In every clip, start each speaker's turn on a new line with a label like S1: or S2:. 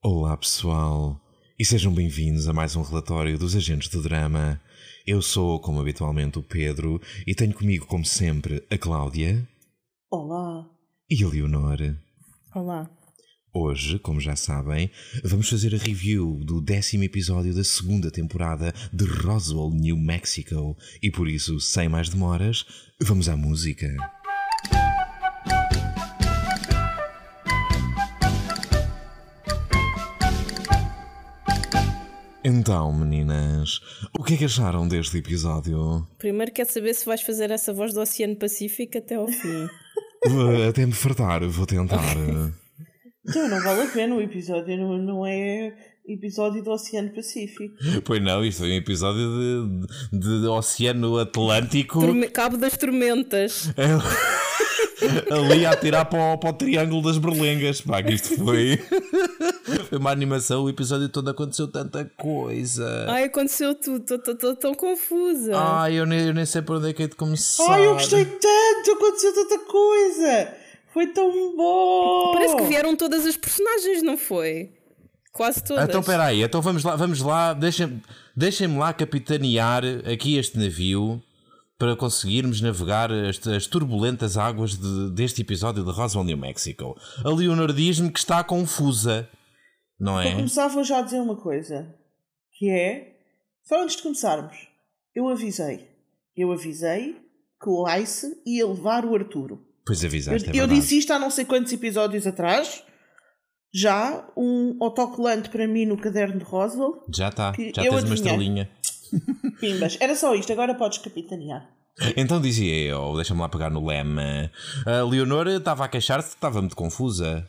S1: Olá pessoal e sejam bem-vindos a mais um relatório dos Agentes do Drama. Eu sou, como habitualmente, o Pedro e tenho comigo, como sempre, a Cláudia
S2: Olá.
S1: e a Leonor.
S2: Olá.
S1: Hoje, como já sabem, vamos fazer a review do décimo episódio da segunda temporada de Roswell, New Mexico e por isso, sem mais demoras, vamos à música. Então, meninas, o que é que acharam deste episódio?
S3: Primeiro quer saber se vais fazer essa voz do Oceano Pacífico até ao fim.
S1: Até me fartar, vou tentar.
S2: Então, não vale a pena, o episódio não, não é episódio do Oceano Pacífico.
S1: Pois não, isto foi um episódio de, de- de Oceano Atlântico
S3: Torme- Cabo das Tormentas.
S1: ali a tirar para o, para o Triângulo das Berlengas. Pá, que isto foi, foi uma animação, o episódio todo aconteceu tanta coisa.
S3: Ai, aconteceu tudo, estou tão confusa.
S1: Ai, eu nem, eu nem sei por onde é que é de começar.
S2: Ai, eu gostei tanto, aconteceu tanta coisa. Foi tão bom.
S3: Parece que vieram todas as personagens, não foi? Quase todas.
S1: Então peraí, então vamos lá, vamos lá, deixem- deixem-me lá capitanear aqui este navio para conseguirmos navegar as, as turbulentas águas de- deste episódio de Roswell, New Mexico. A Leonor diz-me que está confusa, não
S2: Para
S1: é?
S2: começar, vou já dizer uma coisa. Que é... Só antes de começarmos. Eu avisei. Eu avisei que o Ice ia levar o Arturo.
S1: Pois
S2: Eu,
S1: avisaste, é
S2: eu disse isto há não sei quantos episódios atrás. Já um autocolante para mim no caderno de Roswell.
S1: Já está, já
S2: eu
S1: tens uma estrelinha.
S2: Pimbas. Era só isto, agora podes capitanear.
S1: Então dizia eu, deixa-me lá pegar no lema. A Leonor estava a queixar-se que estava muito confusa.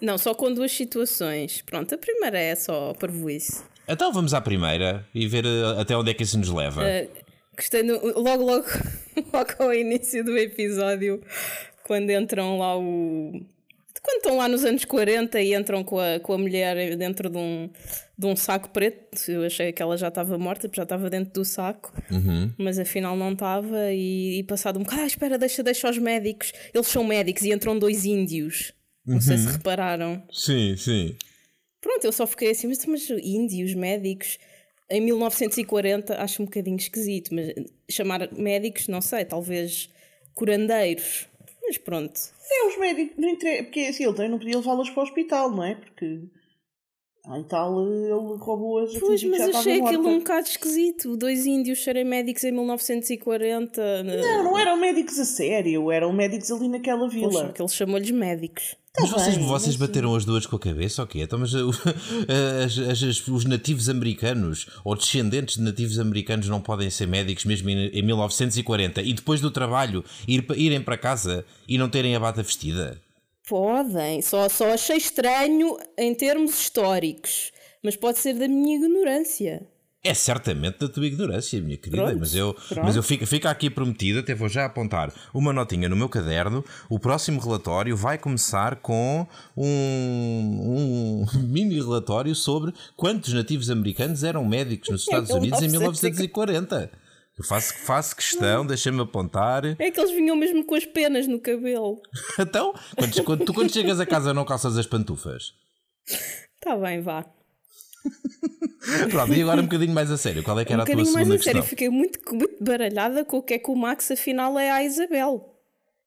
S3: Não, só com duas situações. Pronto, a primeira é só parvoíce.
S1: Então vamos à primeira e ver eh, até onde é que isso nos leva.
S3: Gostei no- logo, logo, logo ao início do episódio, quando entram lá o. Quando estão lá nos anos 40 e entram com a, com a mulher dentro de um, de um saco preto, eu achei que ela já estava morta, porque já estava dentro do saco, mas afinal não estava. E, e passado um bocado, ah, espera, deixa, deixa os médicos, eles são médicos e entram dois índios. Não sei se repararam.
S1: Sim, sim.
S3: Pronto, eu só fiquei assim, mas, mas índios, médicos, em 1940 acho um bocadinho esquisito, mas chamar médicos, não sei, talvez curandeiros, mas pronto.
S2: É, os médicos, não interessa, porque assim, ele também não podia levá-los para o hospital, não é? Porque. Ah, e tal, ele roubou-as a
S3: Pois, mas achei aquilo um bocado esquisito, dois índios serem médicos em 1940.
S2: Não, não eram médicos a sério, eram médicos ali naquela vila.
S3: Poxa, que ele chamou-lhes médicos.
S1: Mas vocês,
S2: bem,
S1: vocês
S2: mas-
S1: bateram as duas com a cabeça quê? Então, mas uh, as- as- os nativos americanos ou descendentes de nativos americanos não podem ser médicos mesmo em, em 1940 e depois do trabalho ir, irem para casa e não terem a bata vestida?
S3: Podem, só, só achei estranho em termos históricos, mas pode ser da minha ignorância.
S1: É certamente da tua ignorância, minha querida,
S3: Pronto,
S1: mas eu,
S2: pronto.
S1: mas eu fico, fica aqui prometido, até vou já apontar uma notinha no meu caderno. O próximo relatório vai começar com um, um mini relatório sobre quantos nativos americanos eram médicos nos Estados Unidos em 1940. Eu faço, faço questão, deixa-me apontar.
S3: É que eles vinham mesmo com as penas no cabelo.
S1: Então, quando, tu quando chegas a casa não calças as pantufas.
S3: Tá bem, vá.
S1: Pronto, e agora um bocadinho mais a sério. Qual é que
S3: um
S1: era a tua
S3: bocadinho mais
S1: segunda
S3: a sério, fiquei muito, muito baralhada com o que é que o Max afinal é à Isabel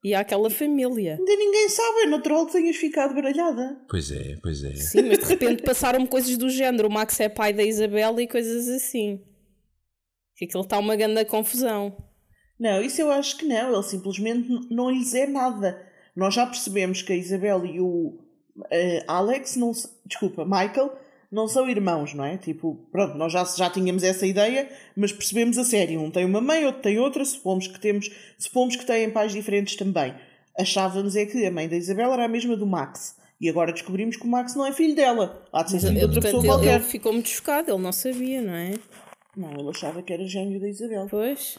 S3: e àquela família.
S2: Ainda ninguém sabe, é natural que tenhas ficado baralhada.
S1: Pois é, pois é.
S3: Sim, mas de repente passaram coisas do género: o Max é pai da Isabel e coisas assim. Que aquilo está uma grande confusão.
S2: Não, isso eu acho que não, ele simplesmente não lhes é nada. Nós já percebemos que a Isabel e o eh, Alex, não, desculpa, Michael, não são irmãos, não é? Tipo, pronto, nós já, já tínhamos essa ideia, mas percebemos a sério. Um tem uma mãe, outro tem outra, supomos que, temos, supomos que têm pais diferentes também. Achávamos é que a mãe da Isabel era a mesma do Max. E agora descobrimos que o Max não é filho dela. Há de ser filho de outra
S3: Portanto,
S2: pessoa
S3: ele,
S2: qualquer.
S3: ele ficou muito chocado, ele não sabia, não é?
S2: Não, ele achava que era gêmeo da Isabel.
S3: Pois,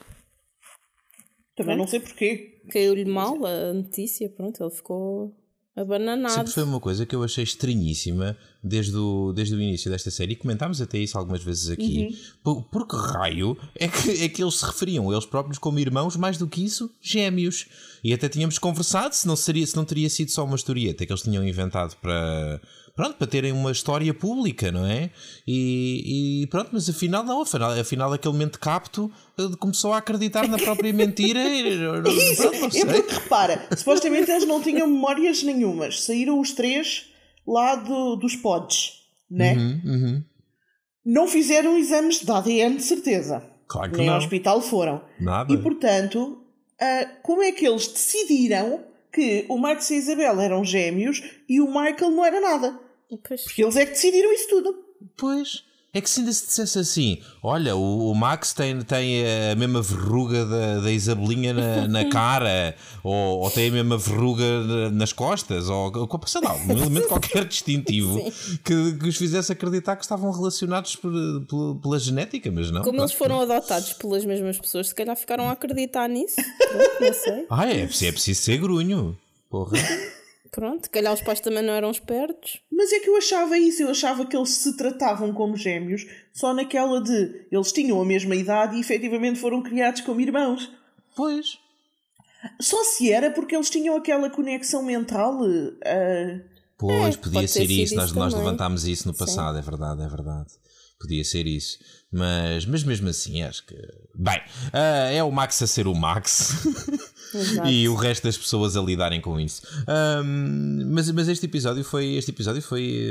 S2: Também não sei porquê.
S3: caiu-lhe mal a notícia, pronto, ele ficou abananado.
S1: Sempre foi uma coisa que eu achei estranhíssima desde o, desde o início desta série e comentámos até isso algumas vezes aqui. Por, por que raio é que, é que eles se referiam a eles próprios como irmãos, mais do que isso, gêmeos? E até tínhamos conversado se não, seria, se não teria sido só uma historieta que eles tinham inventado para, pronto, para terem uma história pública, não é? E, e pronto, mas afinal não, afinal, afinal aquele momento capto eh, começou a acreditar na própria mentira e pronto, não sei.
S2: É porque repara, supostamente eles não tinham memórias nenhumas. Saíram os três lá do, dos pods, né?
S1: Uhum, uhum.
S2: Não fizeram exames de ADN de certeza.
S1: Claro que
S2: Nem
S1: não.
S2: ao hospital foram.
S1: Nada.
S2: E portanto, ah, como é que eles decidiram que o Max e a Isabel eram gêmeos e o Michael não era nada?
S3: Pois.
S2: Porque eles é que decidiram isso tudo.
S1: Pois. É que se ainda se dissesse assim: olha, o, o Max tem, tem a mesma verruga da, da Isabelinha na, na cara, ou, ou tem a mesma verruga na- nas costas, ou sei lá, um elemento qualquer distintivo que, que os fizesse acreditar que estavam relacionados por- pela, pela genética, mas não.
S3: Como eles foram adotados pelas mesmas pessoas, se calhar ficaram a acreditar nisso. Não sei.
S1: Ah, é, é preciso ser grunho. Porra.
S3: Pronto, se calhar os pais também não eram espertos.
S2: Mas é que eu achava isso, eu achava que eles se tratavam como gêmeos só naquela de eles tinham a mesma idade e efetivamente foram criados como irmãos.
S1: Pois.
S2: Só se era porque eles tinham aquela conexão mental. ah,
S1: Pois,
S3: É,
S1: podia ser isso. Nós, nós levantámos isso no passado, é verdade, é verdade. Podia ser isso. Mas, mas mesmo assim, acho que. Bem, ah, é o Max a ser o Max e o resto das pessoas a lidarem com isso. Ahm, mas, mas este episódio foi, este episódio foi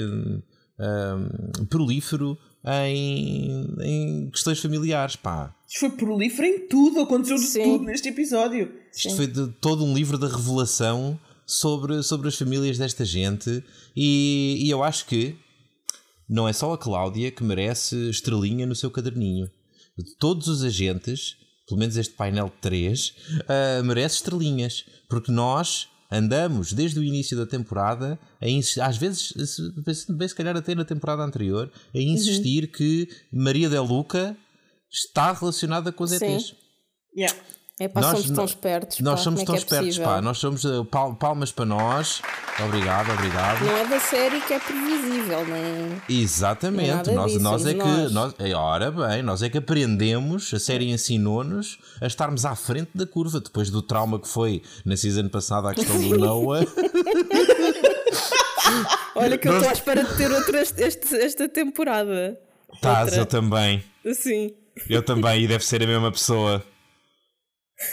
S1: ahm, prolífero em, em questões familiares, pá.
S2: isto foi prolífero em tudo, aconteceu de
S3: Sim.
S2: tudo neste episódio.
S1: Isto foi de todo um livro de revelação sobre, sobre as famílias desta gente e, e eu acho que não é só a Cláudia que merece estrelinha no seu caderninho. De todos os agentes, pelo menos este painel de três, ah, merece estrelinhas. Porque nós andamos desde o início da temporada, a às vezes, se- bem se calhar até na temporada anterior, a insistir que Maria Del Luca está relacionada com os. ETs.
S2: Yeah.
S3: É pá,
S1: Nós-
S3: somos tão
S1: nós-
S3: espertos.
S1: Nós
S3: pá,
S1: somos
S3: como
S1: tão
S3: é que é
S1: espertos,
S3: possível?
S1: pá. Nós somos uh, pal- palmas para nós. Obrigado, obrigado.
S3: Não é da série que é previsível, não é?
S1: Exatamente.
S3: Não é
S1: nós,
S3: disso,
S1: nós é
S3: somos
S1: que.
S3: nós.
S1: Nós, é, ora bem, nós é que aprendemos, a série ensinou-nos a estarmos à frente da curva depois do trauma que foi na season passada a questão do Noah.
S3: Olha que eu estou à espera de ter outra este- esta temporada.
S1: Tás,
S3: Outra.
S1: eu também.
S3: Sim.
S1: Eu também, e deve ser a mesma pessoa.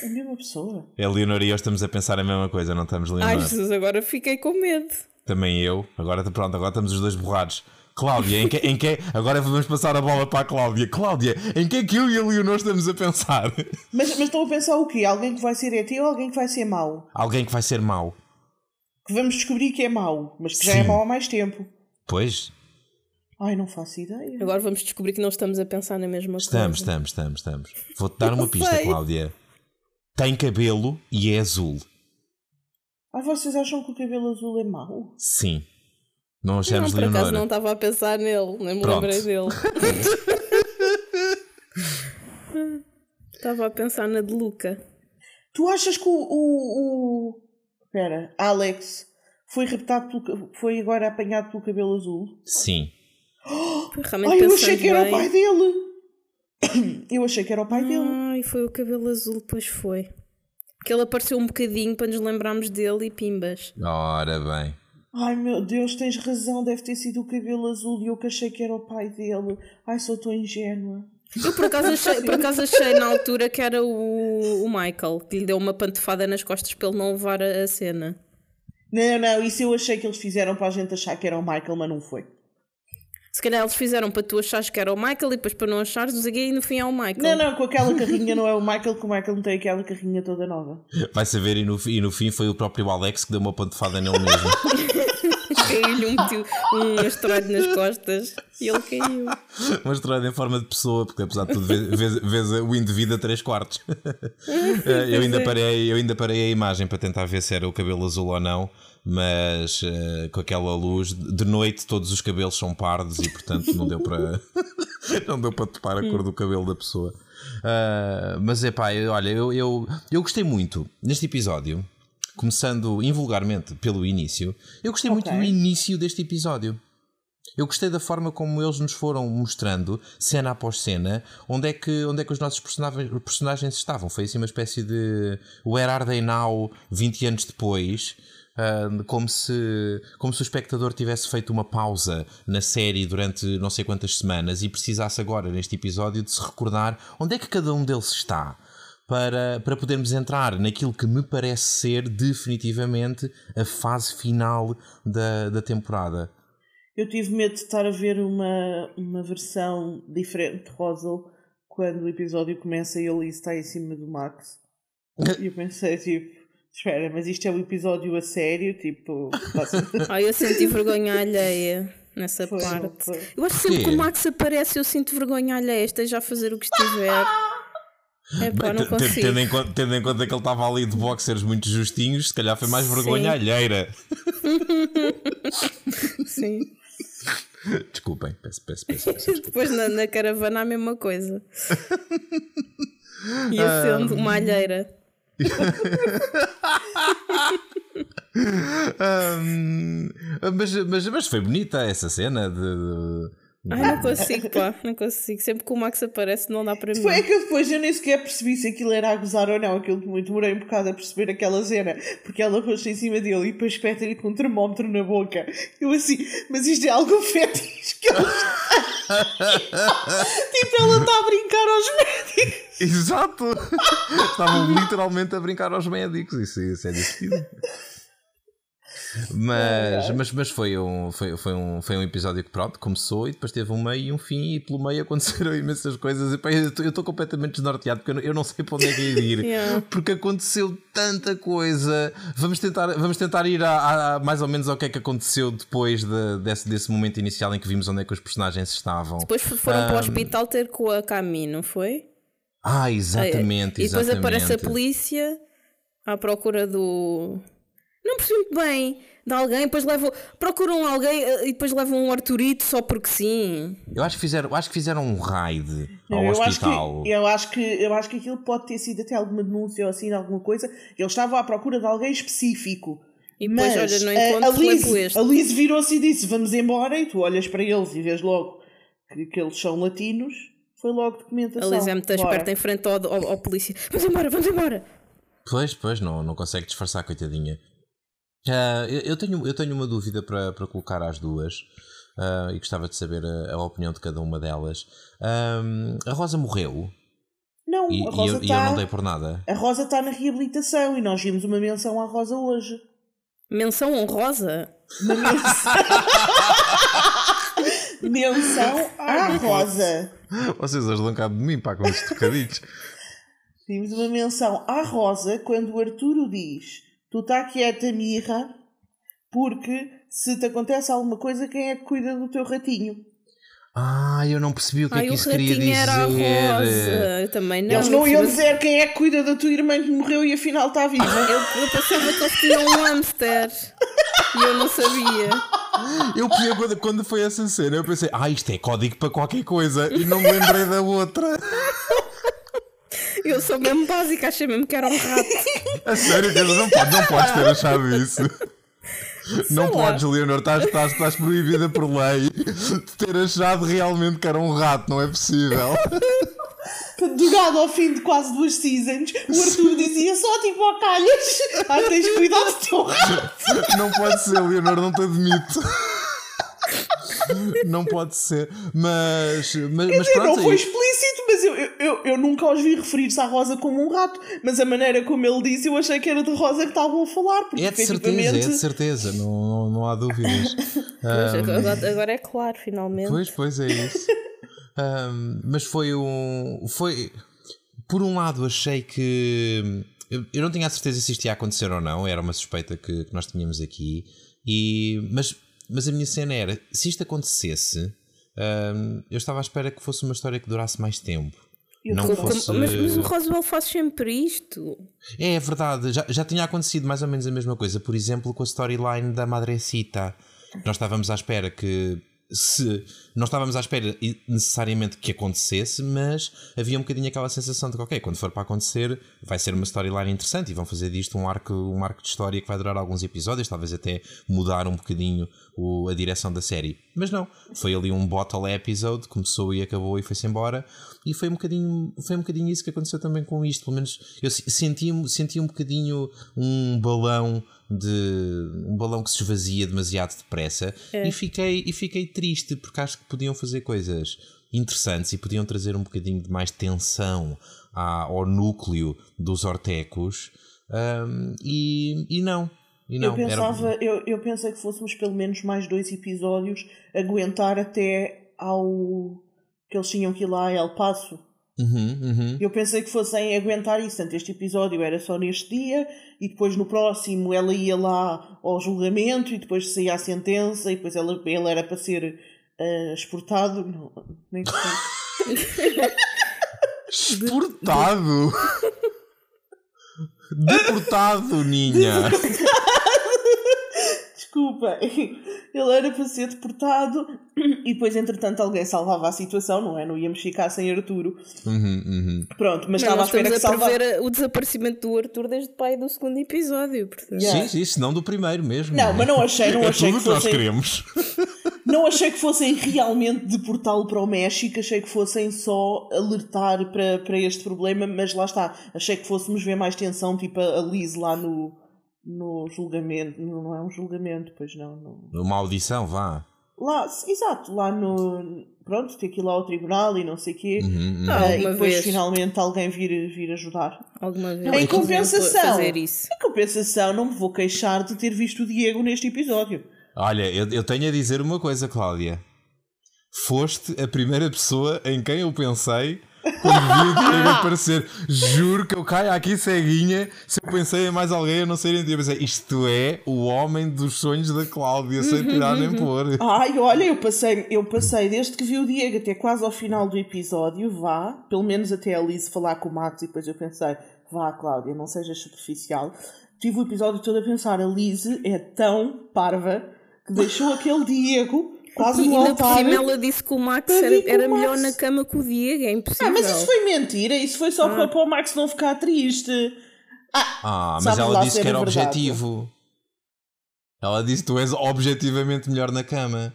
S2: A mesma pessoa.
S1: A Leonor e eu estamos a pensar a mesma coisa, não estamos,
S3: Ai,
S1: Leonor?
S3: Jesus, agora fiquei com medo.
S1: Também eu. Agora pronto, agora estamos os dois borrados. Cláudia, em que, em que agora vamos passar a bola para a Cláudia. Cláudia, em que é que eu e a Leonor estamos a pensar?
S2: Mas, mas estão a pensar o quê? Alguém que vai ser ET ou alguém que vai ser mau?
S1: Alguém que vai ser mau.
S2: Que vamos descobrir que é mau, mas que já
S1: Sim.
S2: é mau há mais tempo.
S1: Pois,
S2: Ai, não faço ideia.
S3: Agora vamos descobrir que não estamos a pensar na mesma
S1: estamos,
S3: coisa.
S1: estamos, estamos, estamos. Vou-te dar uma pista. Cláudia. Tem cabelo e é azul.
S2: Ai, vocês acham que o cabelo azul é mau?
S1: Sim. Não
S3: Não,
S1: achamos,
S3: por acaso
S1: Leonora?
S3: não estava a pensar nele, nem me
S1: Pronto.
S3: lembrei dele. Estava a pensar na de Luca.
S2: Tu achas que o. o, o... Espera, Alex foi raptado pelo, foi agora apanhado pelo cabelo azul?
S1: Sim.
S2: Ai, eu achei que era
S3: bem...
S2: o pai dele. Eu achei que era o pai dele.
S3: Ai, foi o cabelo azul, pois foi. Que ele apareceu um bocadinho para nos lembrarmos dele e pimbas.
S1: Ora bem.
S2: Ai meu Deus, tens razão, deve ter sido o cabelo azul e eu que achei que era o pai dele. Ai, sou tão ingênua.
S3: Eu por acaso achei, por acaso achei na altura que era o, o Michael, que lhe deu uma pantofada nas costas para ele não levar a, a cena.
S2: Não, não, isso eu achei que eles fizeram para a gente achar que era o Michael, mas não foi.
S3: Se calhar eles fizeram para tu achares que era o Michael e depois para não achares, o e no fim é o Michael.
S2: Não, não, com aquela carrinha não é o Michael, que o Michael não tem aquela carrinha toda nova.
S1: Vai saber, e no, e no fim foi o próprio Alex que deu uma pantofada nele mesmo.
S3: Caiu-lhe um, tio- um asteroide nas costas e ele caiu.
S1: Uma estrada em forma de pessoa, porque apesar de tudo, vês, vês- vês o indivíduo a 3 quartos. Eh, eu, ainda parei, eu ainda parei a imagem para tentar ver se era o cabelo azul ou não, mas eh, com aquela luz, de noite todos os cabelos são pardos e portanto não deu para não deu para topar a cor do cabelo da pessoa. Ah, mas é pá, olha, eu, eu, eu gostei muito neste episódio, começando invulgarmente pelo início, eu gostei muito
S2: Ok.
S1: do início deste episódio. Eu gostei da forma como eles nos foram mostrando, cena após cena, onde é que, onde é que os nossos personagens, personagens estavam. Foi assim uma espécie de Where Are They Now 20 anos depois, Uh, como, se, como se o espectador tivesse feito uma pausa na série durante não sei quantas semanas e precisasse agora, neste episódio, de se recordar onde é que cada um deles está. Para, para podermos entrar naquilo que me parece ser definitivamente a fase final da, da temporada.
S2: Eu tive medo de estar a ver uma, uma versão diferente de Rosal quando o episódio começa e ele está em cima do Max. E eu pensei, tipo, espera, mas isto é um episódio a sério? Tipo.
S3: Ai, eu senti vergonha alheia nessa foi, parte. Foi. Eu acho que sempre que o Max aparece, eu sinto vergonha alheia, esteja a fazer o que estiver. É pá, não consigo.
S1: Tendo em, conta, tendo em conta que ele estava ali de boxers muito justinhos, se calhar foi mais vergonha Sim. alheira.
S3: Sim.
S1: Desculpem, peço, peço, peço. peço
S3: Depois na, na, caravana a mesma coisa. Ia sendo uma alheira.
S1: um, mas, mas, mas foi bonita essa cena de, de
S3: Ai, não consigo, pá, não consigo. Sempre que o Max aparece, não dá para mim.
S2: É que eu depois eu nem sequer percebi se aquilo era a gozar ou não. Aquilo muito demorei um bocado a perceber aquela cena, porque ela pôs em cima dele e depois espeta-lhe com um termómetro na boca. Eu assim, mas isto é algo fetiche que ela Tipo, ela está a brincar aos médicos.
S1: Exato! Estavam literalmente a brincar aos médicos. Isso, isso é divertido. Mas, é. mas, mas foi, um, foi, foi, um, foi um episódio que pronto, começou e depois teve um meio e um fim e pelo meio aconteceram imensas coisas. E, pá, eu estou completamente desnorteado porque eu não, eu não sei para onde é que ia ir. yeah. Porque aconteceu tanta coisa. Vamos tentar, vamos tentar ir a, a, mais ou menos ao que é que aconteceu depois de, desse, desse momento inicial em que vimos onde é que os personagens estavam.
S3: Depois foram um, para o hospital ter com a Cami, não foi?
S1: Ah, exatamente.
S3: E depois exatamente. aparece a polícia à procura do não percebi muito bem de alguém, depois levam, procuram alguém eh, e depois levam um Arturito só porque sim.
S1: Eu acho que fizeram, acho que fizeram um raid ao eu hospital.
S2: Acho que, eu, acho que, eu acho que aquilo pode ter sido até alguma denúncia ou assim, alguma coisa. Eles estavam à procura de alguém específico.
S3: E depois, Mas, olha, não encontro, a, Liz,
S2: a Liz virou-se e disse: Vamos embora. E tu olhas para eles e vês logo que, que eles são latinos. Foi logo documentação.
S3: A Liz é muito esperta em frente ao, ao, ao polícia: Vamos embora, vamos embora.
S1: Pois, pois, não, não consegue disfarçar, coitadinha. Uh, eu, tenho, eu tenho uma dúvida para, para colocar às duas uh, e gostava de saber a, a, opinião de cada uma delas. Um, a Rosa morreu.
S2: Não,
S1: e,
S2: a Rosa
S1: e eu, tá, e eu não dei por nada.
S2: A Rosa está na reabilitação e nós vimos uma menção à Rosa hoje.
S3: Menção honrosa?
S2: Uma menção. menção à Rosa.
S1: Vocês hoje dão cabo de mim, para com estes trocadilhos.
S2: Vimos uma menção à Rosa quando o Arturo diz tu está quieta, mirra, porque se te acontece alguma coisa, quem é que cuida do teu ratinho?
S1: Ah, eu não percebi o que é
S3: Ai,
S1: é que isso queria dizer.
S3: Era a Rosa. Eu também não.
S2: Eles não iam dizer quem é que cuida da tua irmã que morreu e afinal está viva.
S3: Eu, eu pensava que eles tinham um hamster e eu não sabia.
S1: Eu quando, quando foi essa cena, eu pensei, ah, isto é código para qualquer coisa e não me lembrei da outra.
S3: Eu sou mesmo básica, achei mesmo que era um rato.
S1: A sério, não, pode, não podes ter achado isso. Sei não lá. podes, Leonor, estás, estás, estás proibida por lei de ter achado realmente que era um rato, não é possível.
S2: Durado ao fim de quase duas seasons, o Arthur dizia só tipo ao calhas: Ah, tens cuidado do teu rato.
S1: Não pode ser, Leonor, não te admito. Não pode ser, mas. mas,
S2: Quer
S1: mas
S2: dizer,
S1: pronto,
S2: não foi explícito, mas eu, eu, eu nunca os vi referir-se à Rosa como um rato. Mas a maneira como ele disse, eu achei que era de Rosa que estavam a falar. Porque,
S1: é de certeza, é de certeza, não, não, não há dúvidas.
S3: um, agora é claro, finalmente.
S1: Pois, pois é isso. um, mas foi um. Foi. Por um lado, achei que. Eu não tinha a certeza se isto ia acontecer ou não, era uma suspeita que, que nós tínhamos aqui. E, mas mas a minha cena era: se isto acontecesse, hum, eu estava à espera que fosse uma história que durasse mais tempo.
S3: Não fosse... mas, mas, o Roswell faz sempre isto.
S1: É, é verdade, já, já tinha acontecido mais ou menos a mesma coisa. Por exemplo, com a storyline da Madrecita. Nós estávamos à espera que se não estávamos à espera necessariamente que acontecesse, mas havia um bocadinho aquela sensação de que, ok, quando for para acontecer, vai ser uma storyline interessante e vão fazer disto um arco, um arco de história que vai durar alguns episódios, talvez até mudar um bocadinho o, a direção da série. Mas não, foi ali um bottle episode, começou e acabou e foi-se embora. E foi um, bocadinho, foi um bocadinho isso que aconteceu também com isto. Pelo menos eu senti, senti um bocadinho um balão de um balão que se esvazia demasiado depressa é. e, fiquei, e fiquei triste porque acho que podiam fazer coisas interessantes e podiam trazer um bocadinho de mais tensão ao núcleo dos ortecos um, e, e não. E não,
S2: eu pensava, era... eu, eu pensei que fôssemos pelo menos mais dois episódios aguentar até ao que eles tinham que ir lá a El Paso.
S1: Uhum, uhum.
S2: Eu pensei que fossem aguentar isso. Portanto, este episódio era só neste dia e depois no próximo ela ia lá ao julgamento e depois saía a sentença e depois ela, ele era para ser uh, exportado. Não, nem
S1: exportado? Deportado, Ninha!
S2: Desculpa, ele era para ser deportado e depois, entretanto, alguém salvava a situação, não é? Não íamos ficar sem Arturo.
S1: Uhum, uhum.
S2: Pronto, mas, mas estava à espera que
S3: o desaparecimento do Arturo desde o pai do segundo episódio.
S1: Portanto. Yeah. Sim, sim, se não do primeiro mesmo.
S2: Não, mas não achei, não
S1: é
S2: achei
S1: tudo
S2: que fossem.
S1: nós queremos.
S2: Não achei que fossem realmente deportá-lo para o México, achei que fossem só alertar para, para este problema, mas lá está, achei que fôssemos ver mais tensão, tipo a Liz lá no, no julgamento, não é um julgamento, pois não.
S1: No... Uma audição, vá.
S2: Lá, exato, lá no. Pronto, ter que ir lá ao tribunal e não sei o quê.
S1: Uhum, uhum.
S2: Ah, e depois vez. finalmente alguém vir, vir ajudar.
S3: Alguma vez.
S2: Em compensação, em compensação, não me vou queixar de ter visto o Diego neste episódio.
S1: Olha, eu, eu tenho a dizer uma coisa, Cláudia. Foste a primeira pessoa em quem eu pensei quando vi o Diego aparecer. Juro que eu caio aqui ceguinha. Se eu pensei em mais alguém, eu não sei nem Eu pensei, isto é o homem dos sonhos da Cláudia, sem tirar nem pôr.
S2: Ai, olha, eu passei, eu passei desde que vi o Diego até quase ao final do episódio, vá, pelo menos até a Liz falar com o Max, e depois eu pensei, vá, Cláudia, não sejas superficial. Tive o episódio todo a pensar, a Liz é tão parva que deixou aquele Diego quase no
S3: altar. por cima ela disse que o Max era, era o melhor na cama que o Diego, é impossível.
S2: Ah, mas isso foi mentira, isso foi só ah. para, para o Max não ficar triste.
S1: Ah, ah mas ela disse que era verdade. objetivo. Ela disse que tu és objetivamente melhor na cama.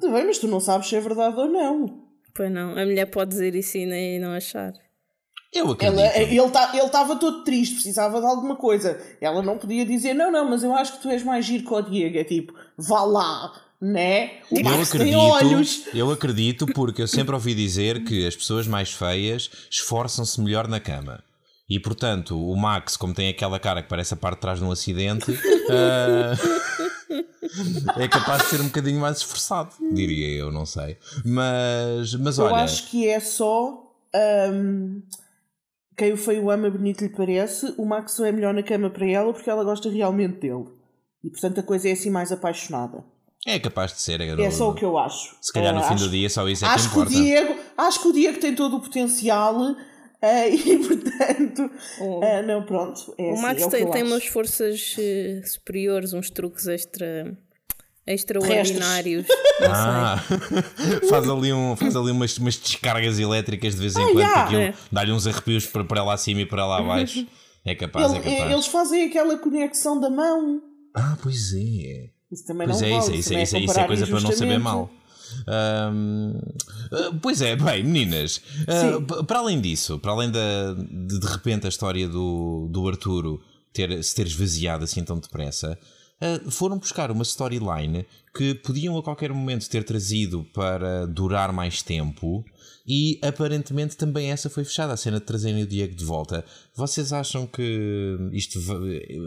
S2: Tudo bem, mas tu não sabes se é verdade ou não.
S3: Pois não, a mulher pode dizer isso e não achar.
S1: Eu acredito.
S2: Ela, ele estava todo triste, precisava de alguma coisa. Ela não podia dizer, não, não, mas eu acho que tu és mais giro que o Diego. É tipo, vá lá, né? O eu acredito, olhos.
S1: Eu acredito porque eu sempre ouvi dizer que as pessoas mais feias esforçam-se melhor na cama. E portanto, o Max, como tem aquela cara que parece a parte de trás de um acidente, uh, é capaz de ser um bocadinho mais esforçado, diria eu, não sei. Mas, mas olha.
S2: Eu acho que é só. Um, quem o feio ama, bonito lhe parece. O Max é melhor na cama para ela porque ela gosta realmente dele. E portanto a coisa é assim mais apaixonada.
S1: É capaz de ser. É,
S2: é só o que eu acho.
S1: Se calhar no uh, fim
S2: acho,
S1: do dia só isso é
S2: acho
S1: que importa.
S2: Que o Diego, acho que o Diego tem todo o potencial uh, e portanto. Oh. Uh, não, pronto. É
S3: o
S2: assim,
S3: Max
S2: é
S3: o tem, tem umas forças uh, superiores, uns truques extra extraordinários.
S1: ah, faz ali, um, faz ali umas, umas descargas elétricas de vez em ah, quando, yeah. é. dá-lhe uns arrepios para, para lá acima e para lá abaixo. É capaz,
S2: Ele,
S1: é capaz.
S2: Eles fazem aquela conexão da mão.
S1: Ah, pois é.
S2: Isso também
S1: pois
S2: não
S1: é,
S2: vale,
S1: isso, isso, isso, isso é coisa para não saber mal. Ah, pois é, bem, meninas, uh, para além disso, para além da, de de repente a história do, do Arturo ter, se ter esvaziado assim tão depressa, uh, foram buscar uma storyline que podiam a qualquer momento ter trazido para durar mais tempo e aparentemente também essa foi fechada, a cena de trazerem o Diego de volta. Vocês acham que isto,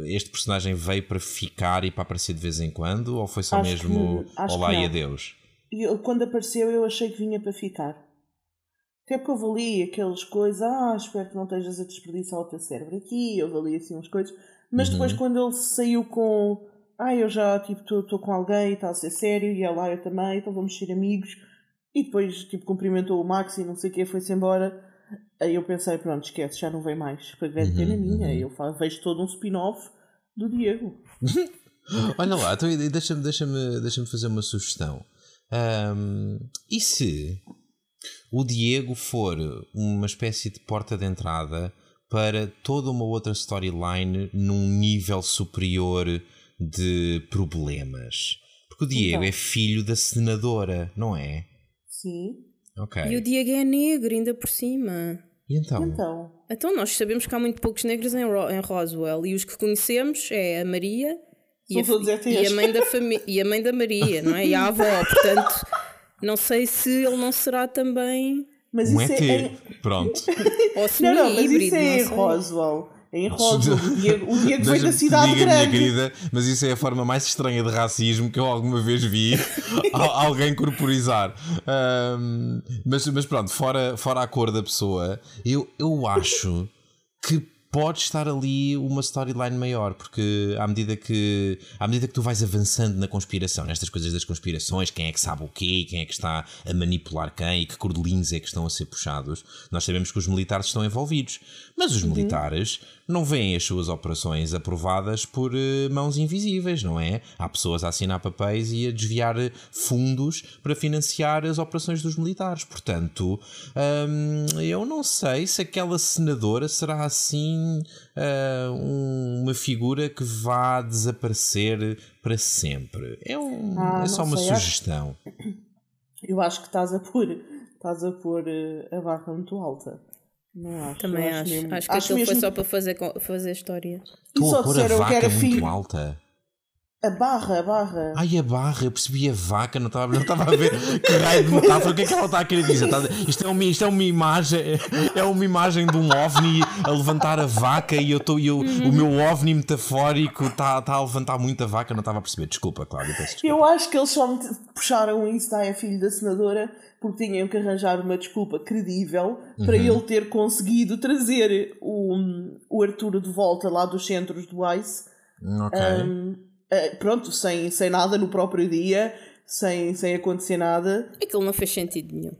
S1: este personagem veio para ficar e para aparecer de vez em quando? Ou foi só acho mesmo que, olá e adeus?
S2: Eu, quando apareceu eu achei que vinha para ficar. Até porque eu ali aquelas coisas, ah, espero que não estejas a desperdiçar o teu cérebro aqui, eu ali assim umas coisas. Mas uhum. depois quando ele saiu com, ah, eu já tipo estou com alguém e está a ser sério, e ela, eu também, então vamos ser amigos e depois, tipo, cumprimentou o Max e não sei o que, foi-se embora. Aí eu pensei, pronto, esquece, já não vem mais. Foi grande uhum, pena minha. Uhum. Eu vejo todo um spin-off do Diego.
S1: Olha lá, então deixa-me deixa deixa fazer uma sugestão. Um, e se o Diego for uma espécie de porta de entrada para toda uma outra storyline num nível superior de problemas? Porque o Diego
S2: Então.
S1: é filho da senadora, não é?
S2: Sim.
S1: Ok.
S3: E o Diego é negro, ainda por cima.
S1: E então?
S2: Então.
S3: Então nós sabemos que há muito poucos negros em, Ro em Roswell e os que conhecemos é a Maria e a, e a mãe da família e a mãe da Maria, não é? E a avó, portanto, não sei se ele não será também
S2: Mas
S1: Um
S2: isso
S1: ET.
S2: é. em-
S1: Pronto.
S3: ou
S2: Não, não, mas
S3: semi-híbrido.
S2: isso é em. Roswell. É em Roswell. O Diego, o Diego
S1: Deixa-me
S2: da cidade
S1: diga, minha
S2: grande.
S1: querida, mas isso é a forma mais estranha de racismo que eu alguma vez vi al- alguém corporizar. Ahm, mas, mas pronto, fora, fora a cor da pessoa, eu, eu acho que pode estar ali uma storyline maior, porque à medida que à medida que tu vais avançando na conspiração, nestas coisas das conspirações, quem é que sabe o quê, quem é que está a manipular quem e que cordelinhos é que estão a ser puxados, nós sabemos que os militares estão envolvidos. Mas os militares não veem as suas operações aprovadas por eh, mãos invisíveis, não é? Há pessoas a assinar papéis e a desviar eh, fundos para financiar as operações dos militares. Portanto, hum, eu não sei se aquela senadora será assim ah, um- uma figura que vá desaparecer para sempre. É, um-
S2: Ah,
S1: é só uma
S2: sei,
S1: sugestão.
S2: Eu acho que estás a pôr, estás a, pôr a barra muito alta. Não acho.
S3: Também acho.
S2: mesmo-
S3: Acho que aquilo foi
S2: mesmo-
S3: só para fazer, fazer história.
S1: Estou
S2: só
S1: a pôr a vaca
S2: era
S1: muito alta.
S2: A barra, a barra.
S1: Ai, a barra, eu percebi a vaca, não estava não estava a ver que raio de metáfora, o que é que ela está a querer dizer? Está a- isto, é uma, isto é uma imagem, é uma imagem de um ovni a levantar a vaca e eu estou, eu, o meu ovni metafórico está, está a levantar muito a vaca, não estava a perceber. Desculpa, Cláudia, peço desculpa.
S2: Eu acho que eles só me puxaram isso, ah, é filho da senadora, porque tinham que arranjar uma desculpa credível para
S1: Uhum.
S2: ele ter conseguido trazer o, o Arturo de volta lá dos centros do ICE.
S1: Ok.
S2: Ah, pronto, sem, sem nada no próprio dia, sem, sem acontecer nada.
S3: Aquilo não fez sentido nenhum.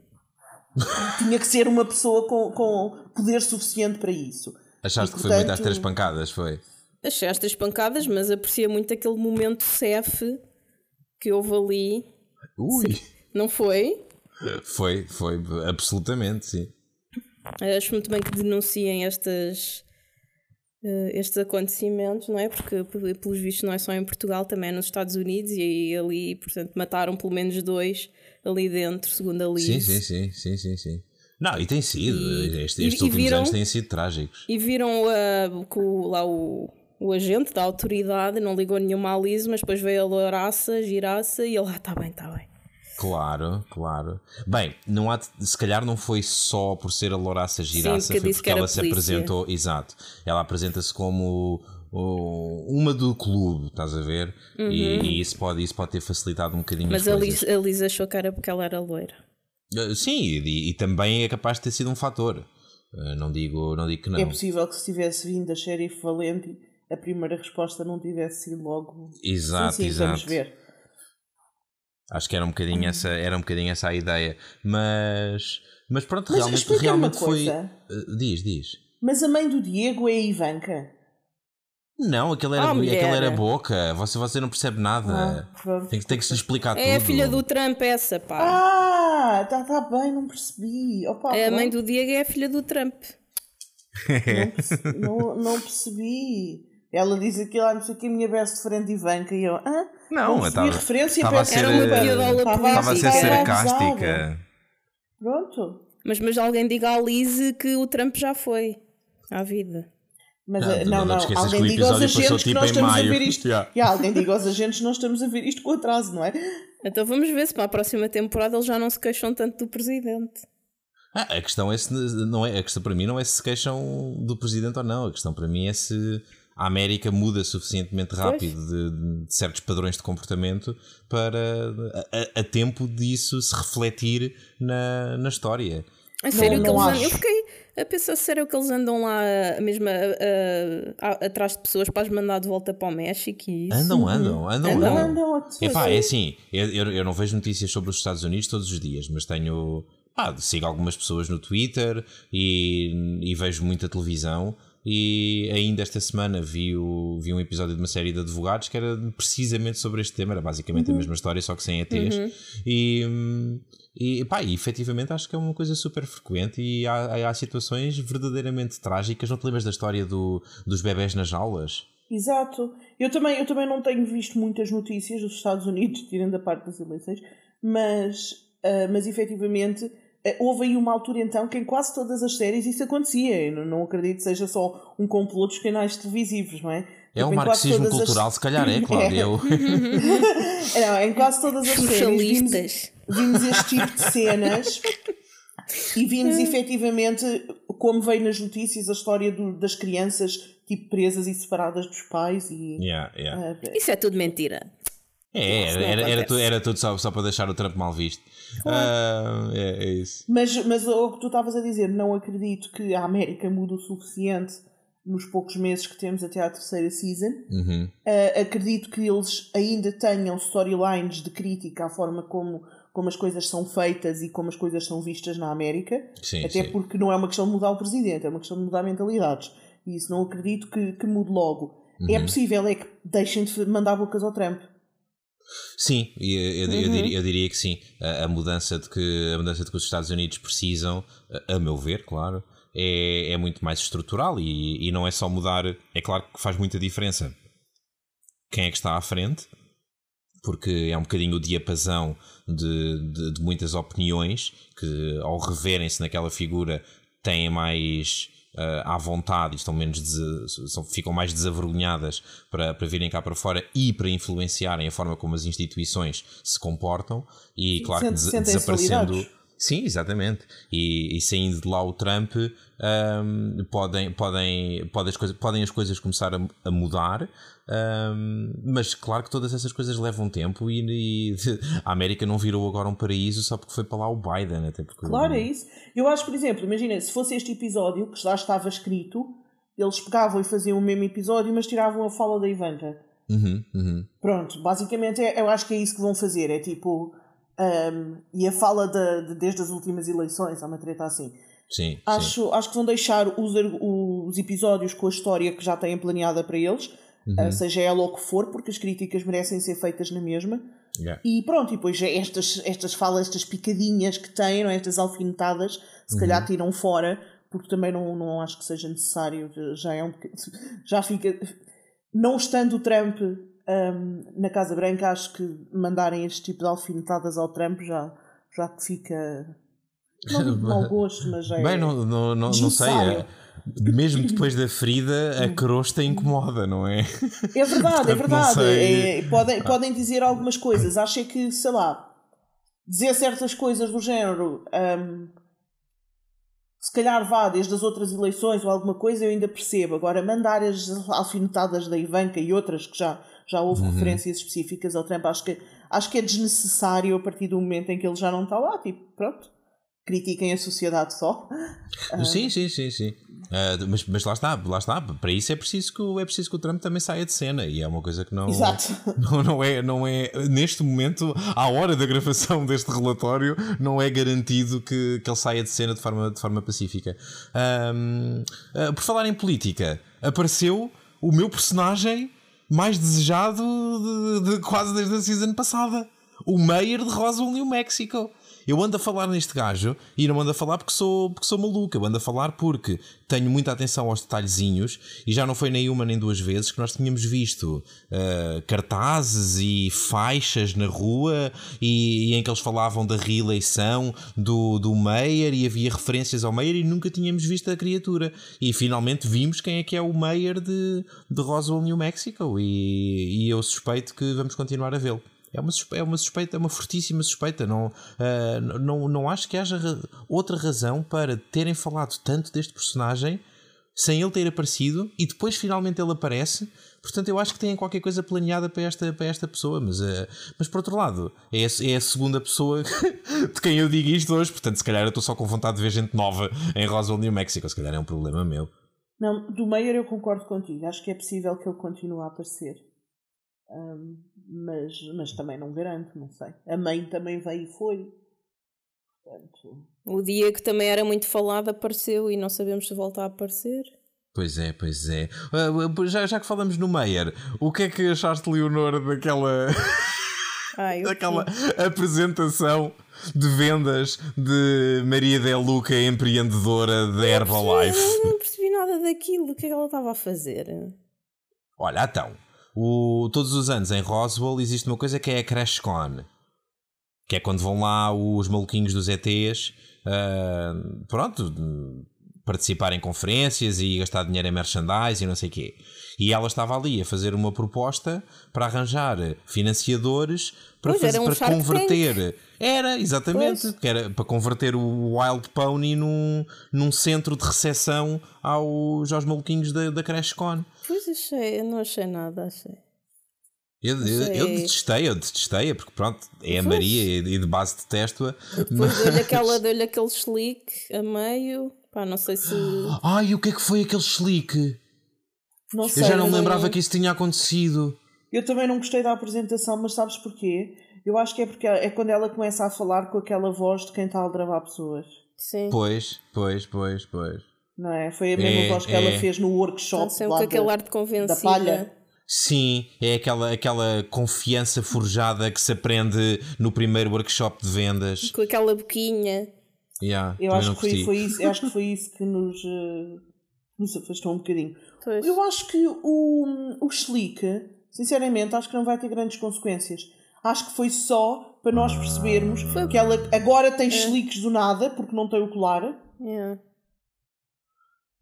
S2: Tinha que ser uma pessoa com, com poder suficiente para isso.
S1: Achaste
S2: e,
S1: que foi muito às três pancadas, foi?
S3: Achei estas pancadas, mas aprecia muito aquele momento cef que houve ali.
S1: Ui!
S3: Não foi?
S1: Foi, foi, absolutamente, sim.
S3: Acho muito bem que denunciem estas, eh, estes acontecimentos, não é? Porque, pe- pelos vistos, não é só em Portugal, também é nos Estados Unidos e ali, portanto, mataram pelo menos dois ali dentro, segundo a Liz.
S1: Sim, sim, sim, sim, sim, sim. Não, e tem sido,
S3: E-
S1: estes, estes
S3: e
S1: últimos
S3: viram-
S1: anos têm sido trágicos.
S3: E viram que o- lá o, o agente da autoridade não ligou nenhuma à Liz, mas depois veio a louraça, giraça e ele, ah, tá bem, tá bem.
S1: Claro, claro. Bem, não há, se calhar não foi só por ser a Louraça Giraça,
S3: porque
S1: foi porque ela se apresentou, exato. Ela apresenta-se como uma do clube, estás a ver? E, e isso, pode, isso pode ter facilitado um bocadinho
S3: Uhum. Mas
S1: as
S3: a
S1: coisas.
S3: Liz, a Liz achou que era porque ela era loira.
S1: Uh, Sim, e, e também é capaz de ter sido um fator. Uh, Não digo, não digo que não.
S2: É possível que se tivesse vindo a Sheriff Valente, a primeira resposta não tivesse sido logo.
S1: Exato,
S2: sim, sim,
S1: exato.
S2: vamos ver.
S1: Acho que era um bocadinho essa, era um bocadinho essa a ideia. Mas, mas pronto,
S2: Mas
S1: realmente, realmente foi. Uh, Diz, diz.
S2: Mas a mãe do Diego é a Ivanka.
S1: Não, aquele era, aquele era boca. Você, você não percebe nada.
S2: Ah,
S1: tem, que- tem que se lhe explicar
S3: É a
S1: tudo.
S3: filha do Trump, essa, pá.
S2: Ah, tá, tá bem, não percebi. Opa,
S3: É a mãe do Diego é a filha do Trump.
S2: não, não percebi. Ela diz aquilo, ah, não sei o que, a minha best friend Ivanka. E eu, ah,
S1: Não,
S2: percebi
S1: estava-
S2: a referência.
S1: estava a
S2: peço
S1: ser,
S3: Era uma
S1: eh,
S3: piadola
S2: Estava a-
S1: a ser sarcástica.
S2: Pronto.
S3: Mas, mas alguém diga à Liz que o Trump já foi à vida.
S2: Mas
S1: Não,
S2: eh,
S1: não,
S2: não,
S1: não
S2: alguém
S1: que o
S2: diga aos
S1: episódio passou
S2: agentes que
S1: tipo
S2: nós
S1: em
S2: estamos a
S1: maio.
S2: ver isto.
S1: Yeah.
S2: Yeah, alguém diga aos agentes que nós estamos a ver isto com atraso, não é?
S3: Então vamos ver se para a próxima temporada eles já não se queixam tanto do presidente.
S1: Ah, a questão é se não é a questão para mim não é se se queixam do presidente ou não. A questão para mim é se a América muda suficientemente rápido de, de certos padrões de comportamento para a, a- tempo disso se refletir na, na história.
S3: A sério que
S2: não
S3: eles andam. Eu fiquei a pensar sério que eles andam lá mesmo a- a- a- atrás de pessoas para as mandar de volta para o México e isso.
S1: Andam, andam, andam,
S3: Andam,
S1: andam.
S2: andam,
S1: Epá, é assim, eu, eu, eu não vejo notícias sobre os Estados Unidos todos os dias, mas tenho. Pá, sigo algumas pessoas no Twitter e, e vejo muita televisão. E ainda esta semana vi, o, vi um episódio de uma série de advogados que era precisamente sobre este tema, era basicamente a mesma história, só que sem ETs. E, hum, e, pá, e efetivamente acho que é uma coisa super frequente e há, há situações verdadeiramente trágicas. Não te lembras da história do, dos bebés nas jaulas?
S2: Exato. Eu também, eu também não tenho visto muitas notícias dos Estados Unidos, tirando a parte das eleições, mas, uh, mas efetivamente houve aí uma altura então que em quase todas as séries isso acontecia. Eu não, acredito que seja só um complô dos canais televisivos, não é?
S1: É um marxismo cultural, as... se calhar é, Cláudia.
S2: É. não, em quase todas as séries vimos, vimos este tipo de cenas e vimos efetivamente como veio nas notícias a história do, das crianças tipo presas e separadas dos pais e
S1: yeah, yeah.
S3: Uh, isso é tudo mentira.
S1: É, era, era, era, tudo, era tudo só, só para deixar o Trump mal visto. Claro. Uh, é, é, isso.
S2: Mas, mas o que tu estavas a dizer, não acredito que a América mude o suficiente nos poucos meses que temos até à terceira season.
S1: Uhum.
S2: Uh, acredito que eles ainda tenham storylines de crítica à forma como, como as coisas são feitas e como as coisas são vistas na América.
S1: Sim,
S2: até
S1: sim.
S2: porque não é uma questão de mudar o presidente, é uma questão de mudar mentalidades. E isso não acredito que, que mude logo. É uhum. É possível é que deixem de mandar bocas ao Trump.
S1: Sim, eu, eu, uhum. eu, diria, eu, diria, que sim. A, a, mudança de que, a mudança de que os Estados Unidos precisam, a, a meu ver, claro, é, é muito mais estrutural e, e não é só mudar. É claro que faz muita diferença quem é que está à frente, porque é um bocadinho o diapasão de, de, de muitas opiniões que, ao reverem-se naquela figura, têm mais uh, à vontade e estão menos são, ficam mais desavergonhadas para, para virem cá para fora e para influenciarem a forma como as instituições se comportam e claro que des desaparecendo Sim, exatamente. E, e, saindo de lá o Trump, um, podem, podem, podem, as coisas, podem as coisas começar a, a mudar, um, mas claro que todas essas coisas levam tempo e, e, a América não virou agora um paraíso só porque foi para lá o Biden. Até porque
S2: claro, é isso. Eu acho, por exemplo, imagina, se fosse este episódio que já estava escrito, eles pegavam e faziam o mesmo episódio, mas tiravam a fala da Ivanka.
S1: Uhum, uhum.
S2: Pronto, basicamente é, eu acho que é isso que vão fazer. É tipo um, e a fala de, de, desde as últimas eleições, há uma treta assim.
S1: Sim,
S2: acho,
S1: sim.
S2: acho que vão deixar os, os episódios com a história que já têm planeada para eles, uhum. uh, seja ela o que for, porque as críticas merecem ser feitas na mesma.
S1: Yeah.
S2: E pronto, e depois estas, estas falas, estas picadinhas que têm, não é? estas alfinetadas, se uhum. calhar tiram fora, porque também não, não acho que seja necessário. Já é um já fica. Não estando o Trump um, na Casa Branca acho que mandarem este tipo de alfinetadas ao Trump já, já que fica não de mau gosto, mas já é
S1: Bem, não, não, não, não sei, é, mesmo depois da ferida a crosta incomoda, não é?
S2: É verdade, é verdade. é, podem, podem dizer algumas coisas. Acho que, sei lá dizer certas coisas do género um, se calhar vá desde as outras eleições ou alguma coisa eu ainda percebo, agora mandar as alfinetadas da Ivanka e outras que já já houve uhum. referências específicas ao Trump. Acho que, acho que é desnecessário a partir do momento em que ele já não está lá. Tipo, pronto, critiquem a sociedade só.
S1: Sim, sim, sim, sim. Uh, mas, mas lá está, lá está. Para isso é preciso, que, é preciso que o Trump também saia de cena e é uma coisa que não,
S2: Exato.
S1: não, não, é, não é. Neste momento, à hora da gravação deste relatório, não é garantido que, que ele saia de cena de forma, de forma pacífica. uh, por falar em política, apareceu o meu personagem mais desejado de, de, quase desde a season passada. O Mayor de Roswell, New Mexico. Eu ando a falar neste gajo e não ando a falar porque sou, porque sou maluco. Eu ando a falar porque tenho muita atenção aos detalhezinhos e já não foi nem uma nem duas vezes que nós tínhamos visto uh, cartazes e faixas na rua e, e, em que eles falavam da reeleição do, do Meyer e havia referências ao Meyer e nunca tínhamos visto a criatura. E finalmente vimos quem é que é o Meyer de, de Roswell, New Mexico e, e eu suspeito que vamos continuar a vê-lo é uma, suspeita, é uma suspeita, é uma fortíssima suspeita. Não, uh, não, não acho que haja outra razão para terem falado tanto deste personagem sem ele ter aparecido e depois finalmente ele aparece. Portanto, eu acho que têm qualquer coisa planeada para esta, para esta pessoa. Mas, uh, mas por outro lado, é a, é a segunda pessoa de quem eu digo isto hoje. Portanto, se calhar eu estou só com vontade de ver gente nova em Roswell, New Mexico. Se calhar é um problema meu.
S2: Não, do Meyer eu concordo contigo. Acho que é possível que ele continue a aparecer. Um, mas, mas também não garanto, não sei. A mãe também veio e foi. Portanto...
S3: O dia que também era muito falado apareceu e não sabemos se volta a aparecer.
S1: Pois é, pois é. Uh, já, já que falamos no Meyer, o que é que achaste, Leonor, daquela.
S3: Ai,
S1: daquela apresentação de vendas de Maria Del Luca, empreendedora da Herbalife?
S3: Eu não percebi nada daquilo. O que é que ela estava a fazer?
S1: Olha, então, o, todos os anos em Roswell existe uma coisa que é a CrashCon, que é quando vão lá os maluquinhos dos ETs, uh, pronto, participar em conferências e gastar dinheiro em merchandise e não sei o quê. E ela estava ali a fazer uma proposta para arranjar financiadores para,
S3: Pois,
S1: fazer,
S3: um
S1: para converter. Era, exatamente.
S3: Pois.
S1: Era para converter o Wild Pony num, num centro de recepção aos, aos maluquinhos da, da CrashCon.
S3: Pois achei, eu não achei nada, achei.
S1: Eu, eu, eu detestei, eu detestei, porque pronto, é a
S3: Pois.
S1: Maria e de base detesto-a.
S3: Aquela, deu-lhe aquele slick a meio. Pá, não sei se.
S1: Ai, o que é que foi aquele slick?
S2: Não sei.
S1: Eu já não me lembrava que isso tinha acontecido.
S2: Eu também não gostei da apresentação, mas sabes porquê? Eu acho que é porque é quando ela começa a falar com aquela voz de quem está a gravar pessoas.
S3: Sim.
S1: Pois, pois, pois, pois.
S2: Não é? Foi a mesma
S1: É,
S2: voz que
S1: é.
S2: ela fez no workshop lá
S3: com aquele
S2: da-
S3: ar de convencida.
S2: da palha.
S1: Sim, é aquela, aquela confiança forjada que se aprende no primeiro workshop de vendas.
S3: Com aquela boquinha.
S1: Yeah,
S2: Eu acho que, foi, foi isso, eu acho que foi isso que nos, eh, nos afastou um bocadinho.
S3: Pois.
S2: Eu acho que o, o Schlick, sinceramente, acho que não vai ter grandes consequências. Acho que foi só para nós percebermos
S3: Foi-
S2: que ela agora tem
S3: É.
S2: Do nada, porque não tem o colar.
S3: Yeah.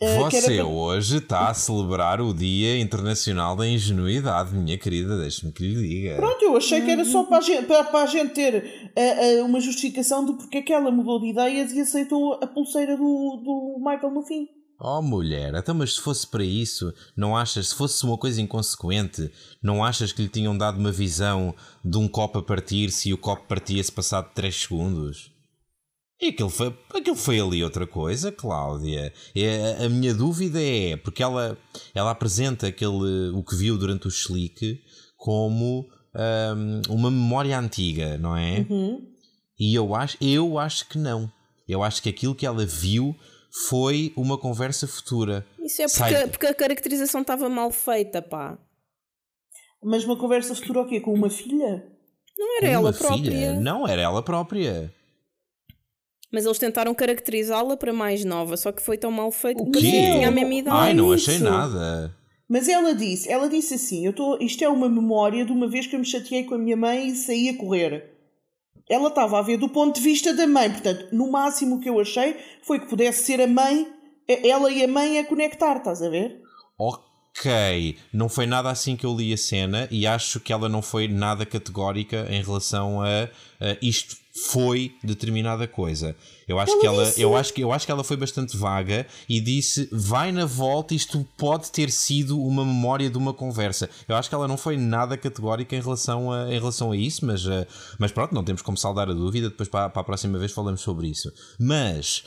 S2: Eh, era
S1: Você
S2: para-
S1: hoje está a celebrar o Dia Internacional da Ingenuidade, minha querida, deixe-me que lhe diga.
S2: Pronto, eu achei que era só para a gente, para, para a gente ter eh, eh, uma justificação de porque é que ela mudou de ideias e aceitou a pulseira do, do Michael no fim.
S1: Oh mulher, então mas se fosse para isso, não achas, se fosse uma coisa inconsequente, não achas que lhe tinham dado uma visão de um copo a partir-se e o copo partia-se passado 3 segundos? E aquilo foi, aquilo foi ali outra coisa, Cláudia. É, a minha dúvida é, porque ela, ela apresenta aquele, o que viu durante o Schlick como hum, uma memória antiga, não é? E eu acho, eu acho que não. Eu acho que aquilo que ela viu foi uma conversa futura.
S3: Isso é
S1: Sai-
S3: porque, porque a caracterização estava mal feita, pá.
S2: Mas uma conversa futura o quê? Com uma filha?
S3: Não era
S1: Uma
S3: ela
S1: filha?
S3: própria.
S1: Não, era ela própria.
S3: Mas eles tentaram caracterizá-la para mais nova, só que foi tão mal feito que tinha a mesma idade.
S1: Ai, não
S2: isso.
S1: achei nada.
S2: Mas ela disse, ela disse assim, eu tô, isto é uma memória de uma vez que eu me chateei com a minha mãe e saí a correr. Ela estava a ver do ponto de vista da mãe, portanto, no máximo que eu achei foi que pudesse ser a mãe, ela e a mãe a conectar, estás a ver?
S1: Ok, não foi nada assim que eu li a cena e acho que ela não foi nada categórica em relação a, a isto foi determinada coisa. Eu acho
S2: Ela
S1: que ela,
S2: disse-
S1: eu acho que eu acho que ela foi bastante vaga e disse vai na volta, isto pode ter sido uma memória de uma conversa. Eu acho que ela não foi nada categórica em relação a, em relação a isso, mas, eh, mas pronto, não temos como saldar a dúvida, depois para, para a próxima vez falamos sobre isso. Mas,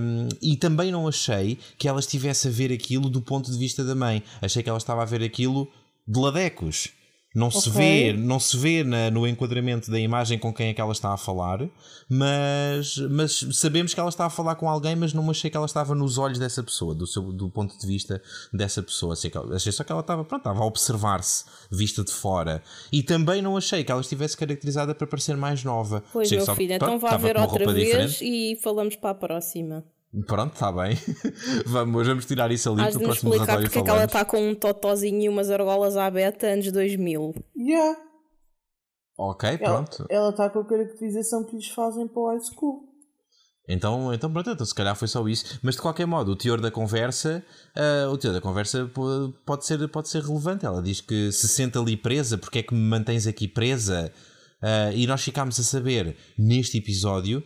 S1: hum, e também não achei que ela estivesse a ver aquilo do ponto de vista da mãe. Achei que ela estava a ver aquilo de ladecos. Não se
S2: Ok.
S1: vê, não se vê na- no enquadramento da imagem com quem é que ela está a falar, mas, mas sabemos que ela está a falar com alguém, mas não achei que ela estava nos olhos dessa pessoa, do, seu, do ponto de vista dessa pessoa. Achei, que ela- achei só que ela estava, pronto, estava a observar-se, vista de fora. E também não achei que ela estivesse caracterizada para parecer mais nova.
S3: Pois,
S1: achei
S3: meu
S1: só
S3: filho, então vá ver outra vez
S1: diferente.
S3: e falamos para a próxima.
S1: Pronto, está bem. vamos, vamos tirar isso ali
S3: Has
S1: para o próximo
S3: explicar
S1: relatório
S3: porque é que ela está com um totozinho e umas argolas à beta anos 2000.
S2: Yeah.
S1: Ok,
S2: Ela
S1: pronto.
S2: ela está com a caracterização que lhes fazem para o high school.
S1: Então, então pronto, então se calhar foi só isso. Mas de qualquer modo, o teor da conversa, ah, o teor da conversa po- pode ser, pode ser relevante. Ela diz que se sente ali presa, porque é que me mantens aqui presa? Ah, e nós ficámos a saber neste episódio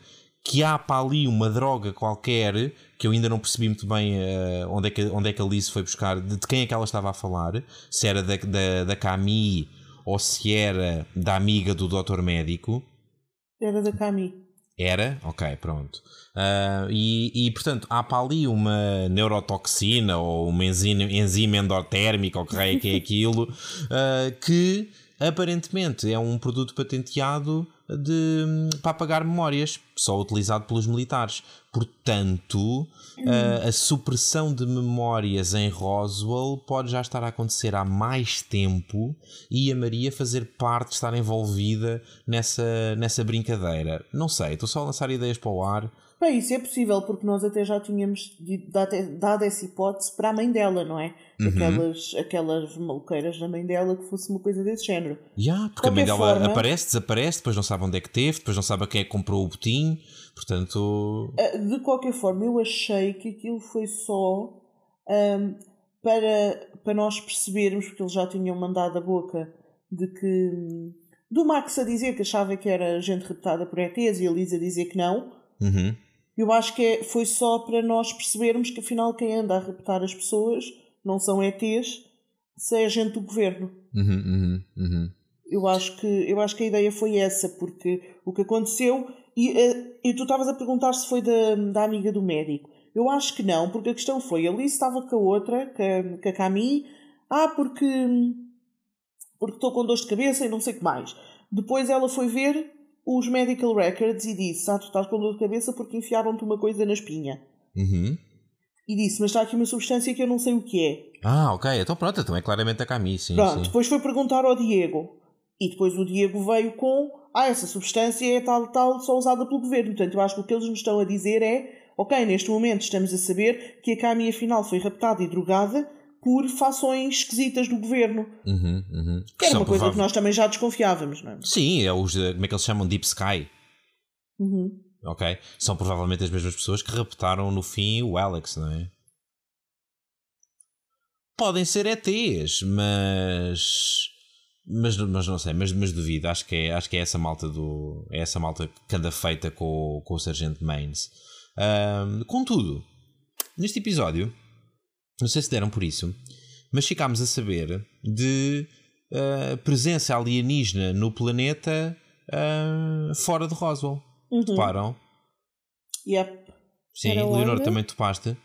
S1: que há para ali uma droga qualquer que eu ainda não percebi muito bem ah, onde, é que, onde é que a Liz foi buscar, de, de quem é que ela estava a falar, se era da, da, da Camille ou se era da amiga do doutor médico.
S2: Era da Cami.
S1: Era? Ok, pronto. Ah, e, e, portanto, há para ali uma neurotoxina ou uma enzima, enzima endotérmica, ou que é que é aquilo, ah, que aparentemente é um produto patenteado de, para apagar memórias, só utilizado pelos militares. Portanto, a, a supressão de memórias em Roswell pode já estar a acontecer há mais tempo e a Maria fazer parte, estar envolvida nessa, nessa brincadeira. Não sei, estou só a lançar ideias para o ar.
S2: Bem, isso é possível, porque nós até já tínhamos dado, essa hipótese para a mãe dela, não é?
S1: Uhum.
S2: Aquelas, aquelas maluqueiras da mãe dela que fosse uma coisa desse género.
S1: Yeah, porque a mãe dela
S2: forma-
S1: aparece, desaparece, depois não sabe onde é que teve, depois não sabe a quem é que comprou o botim. Portanto,
S2: Ah, De qualquer forma, eu achei que aquilo foi só ahm, para, para nós percebermos, porque eles já tinham mandado a boca de que. Do Max a dizer que achava que era gente raptada por ETs e a Lisa a dizer que não.
S1: uhum.
S2: Eu acho que é- foi só para nós percebermos que afinal quem anda a raptar as pessoas não são ETs, se é gente do governo.
S1: Uhum, uhum, uhum.
S2: Eu acho que, eu acho que a ideia foi essa, porque o que aconteceu. E, eh, e tu estavas a perguntar se foi da, da amiga do médico. Eu acho que não, porque a questão foi: a Liz estava com a outra, com a, com a Camille, ah, porque. porque estou com dor de cabeça e não sei o que mais. Depois ela foi ver os medical records e disse: Ah, tu estás com dor de cabeça porque enfiaram-te uma coisa na espinha.
S1: Uhum.
S2: E disse: Mas está aqui uma substância que eu não sei o que é.
S1: Ah, ok, então pronto, então é claramente a Camille, sim.
S2: Pronto,
S1: sim.
S2: depois foi perguntar ao Diego. E depois o Diego veio com: Ah, essa substância é tal, tal, só usada pelo governo. Portanto, eu acho que o que eles nos estão a dizer é: Ok, neste momento estamos a saber que a Cami afinal foi raptada e drogada por fações esquisitas do governo.
S1: Uhum, uhum.
S2: Que era uma coisa
S1: provável-
S2: que nós também já desconfiávamos, não é?
S1: Sim, é os, como é que eles chamam? Deep Sky.
S2: Uhum.
S1: Ok? São provavelmente as mesmas pessoas que raptaram no fim o Alex, não é? Podem ser ETs, mas. Mas, mas não sei, mas, mas duvido. Acho que, é, acho que é essa malta do. É essa malta que anda feita com, o- com o Sargento Maines. Ahm, contudo, neste episódio, não sei se deram por isso, mas ficámos a saber de ah, presença alienígena no planeta ah, fora de Roswell.
S2: Uhum.
S1: Toparam?
S2: Yep.
S1: Sim,
S3: Era
S1: Leonor
S3: onde?
S1: também topaste.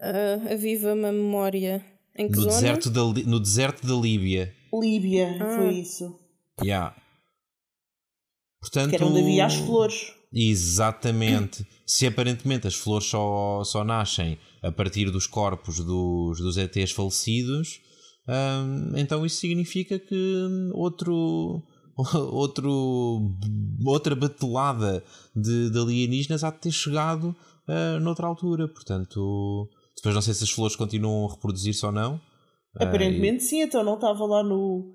S3: Ah, aviva-me a memória. Em que
S1: No
S3: zona?
S1: deserto, da, no deserto da Líbia.
S2: Líbia,
S3: Ah.
S2: foi isso.
S1: Yeah. Portanto,
S2: Que era onde havia as flores.
S1: Exatamente. Se aparentemente as flores só, só nascem a partir dos corpos dos, dos ETs falecidos, hum, então isso significa que outro, outro, outra batelada de, de alienígenas há de ter chegado ah, noutra altura. Portanto, depois não sei se as flores continuam a reproduzir-se ou não.
S2: Aparentemente sim, então não estava lá no.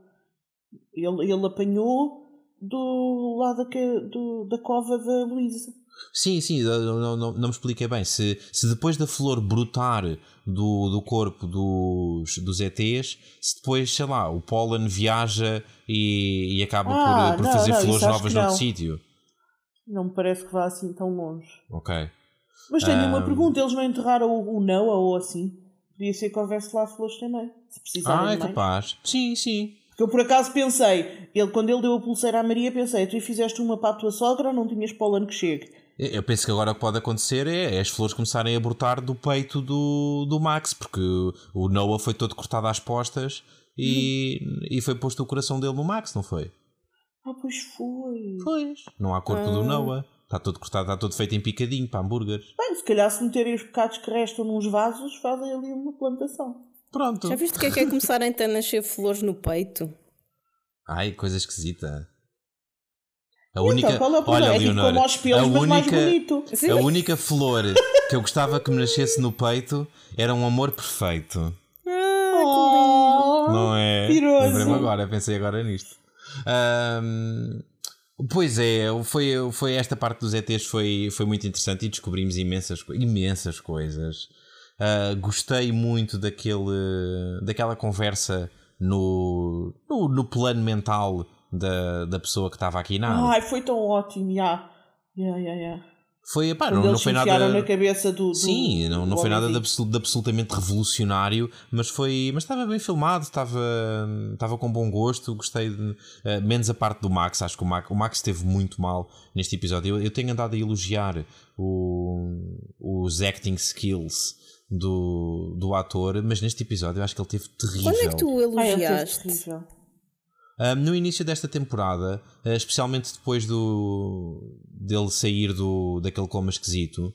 S2: Ele, ele apanhou do lado da, do, da cova da Luísa.
S1: Sim, sim, não, não, não, me expliquei bem. Se, se depois da flor brotar do, do corpo dos, dos ETs, se depois, sei lá, o pólen viaja e, e acaba
S2: Ah,
S1: por, por
S2: não,
S1: fazer
S2: não,
S1: flores novas noutro sítio.
S2: Não me parece que vá assim tão longe.
S1: Ok.
S2: Mas tenho uma
S1: Ahm.
S2: pergunta: eles não enterraram o, o Noah ou assim? Podia ser que houvesse lá flores também, se precisarem
S1: Ah, é capaz. Sim, sim.
S2: Porque eu por acaso pensei, ele, quando ele deu a pulseira à Maria, pensei, tu fizeste uma para a tua sogra ou não tinhas pólen que chegue?
S1: Eu penso que agora o que pode acontecer é, é as flores começarem a brotar do peito do, do Max, porque o Noah foi todo cortado às postas e, e foi posto o coração dele no Max, não foi?
S2: Ah, pois foi.
S1: Pois. Não há corpo do
S3: Ah.
S1: Noah. Está todo cortado, está todo feito em picadinho para hambúrgueres.
S2: Bem, se calhar se meterem os pecados que restam nos vasos, fazem ali uma plantação.
S1: Pronto.
S3: Já viste o que é que é começarem a ter nascer flores no peito?
S1: Ai, coisa esquisita. A
S2: Então,
S1: única,
S2: qual é o
S1: olha,
S2: é tipo
S1: Leonor,
S2: como aos pelos,
S1: a única, a única flor que eu gostava que me nascesse no peito era um amor perfeito.
S2: Oh,
S1: Não é? Lembrei-me agora, pensei agora nisto. Ahm, pois é, foi, foi esta parte dos ETs foi, foi muito interessante e descobrimos imensas, imensas coisas. Ah, gostei muito daquele, daquela conversa no, no, no plano mental da, da pessoa que estava aqui na
S2: Ai, foi tão ótimo, já. Yeah, yeah, yeah.
S1: Foi, pá, não, não foi nada.
S2: na cabeça do. do
S1: Sim, não, não foi nada de,
S2: homem
S1: absolu- de absolutamente revolucionário, mas foi, mas estava bem filmado, estava, estava com bom gosto, gostei de, eh, menos a parte do Max, acho que o Max, o Max esteve muito mal neste episódio. Eu, eu tenho andado a elogiar o, os acting skills do, do ator, mas neste episódio eu acho que ele teve terrível.
S3: Quando é que tu o
S2: Ah,
S3: elogiaste?
S2: terrível.
S1: Um, no início desta temporada, uh, especialmente depois do dele sair do, daquele coma esquisito,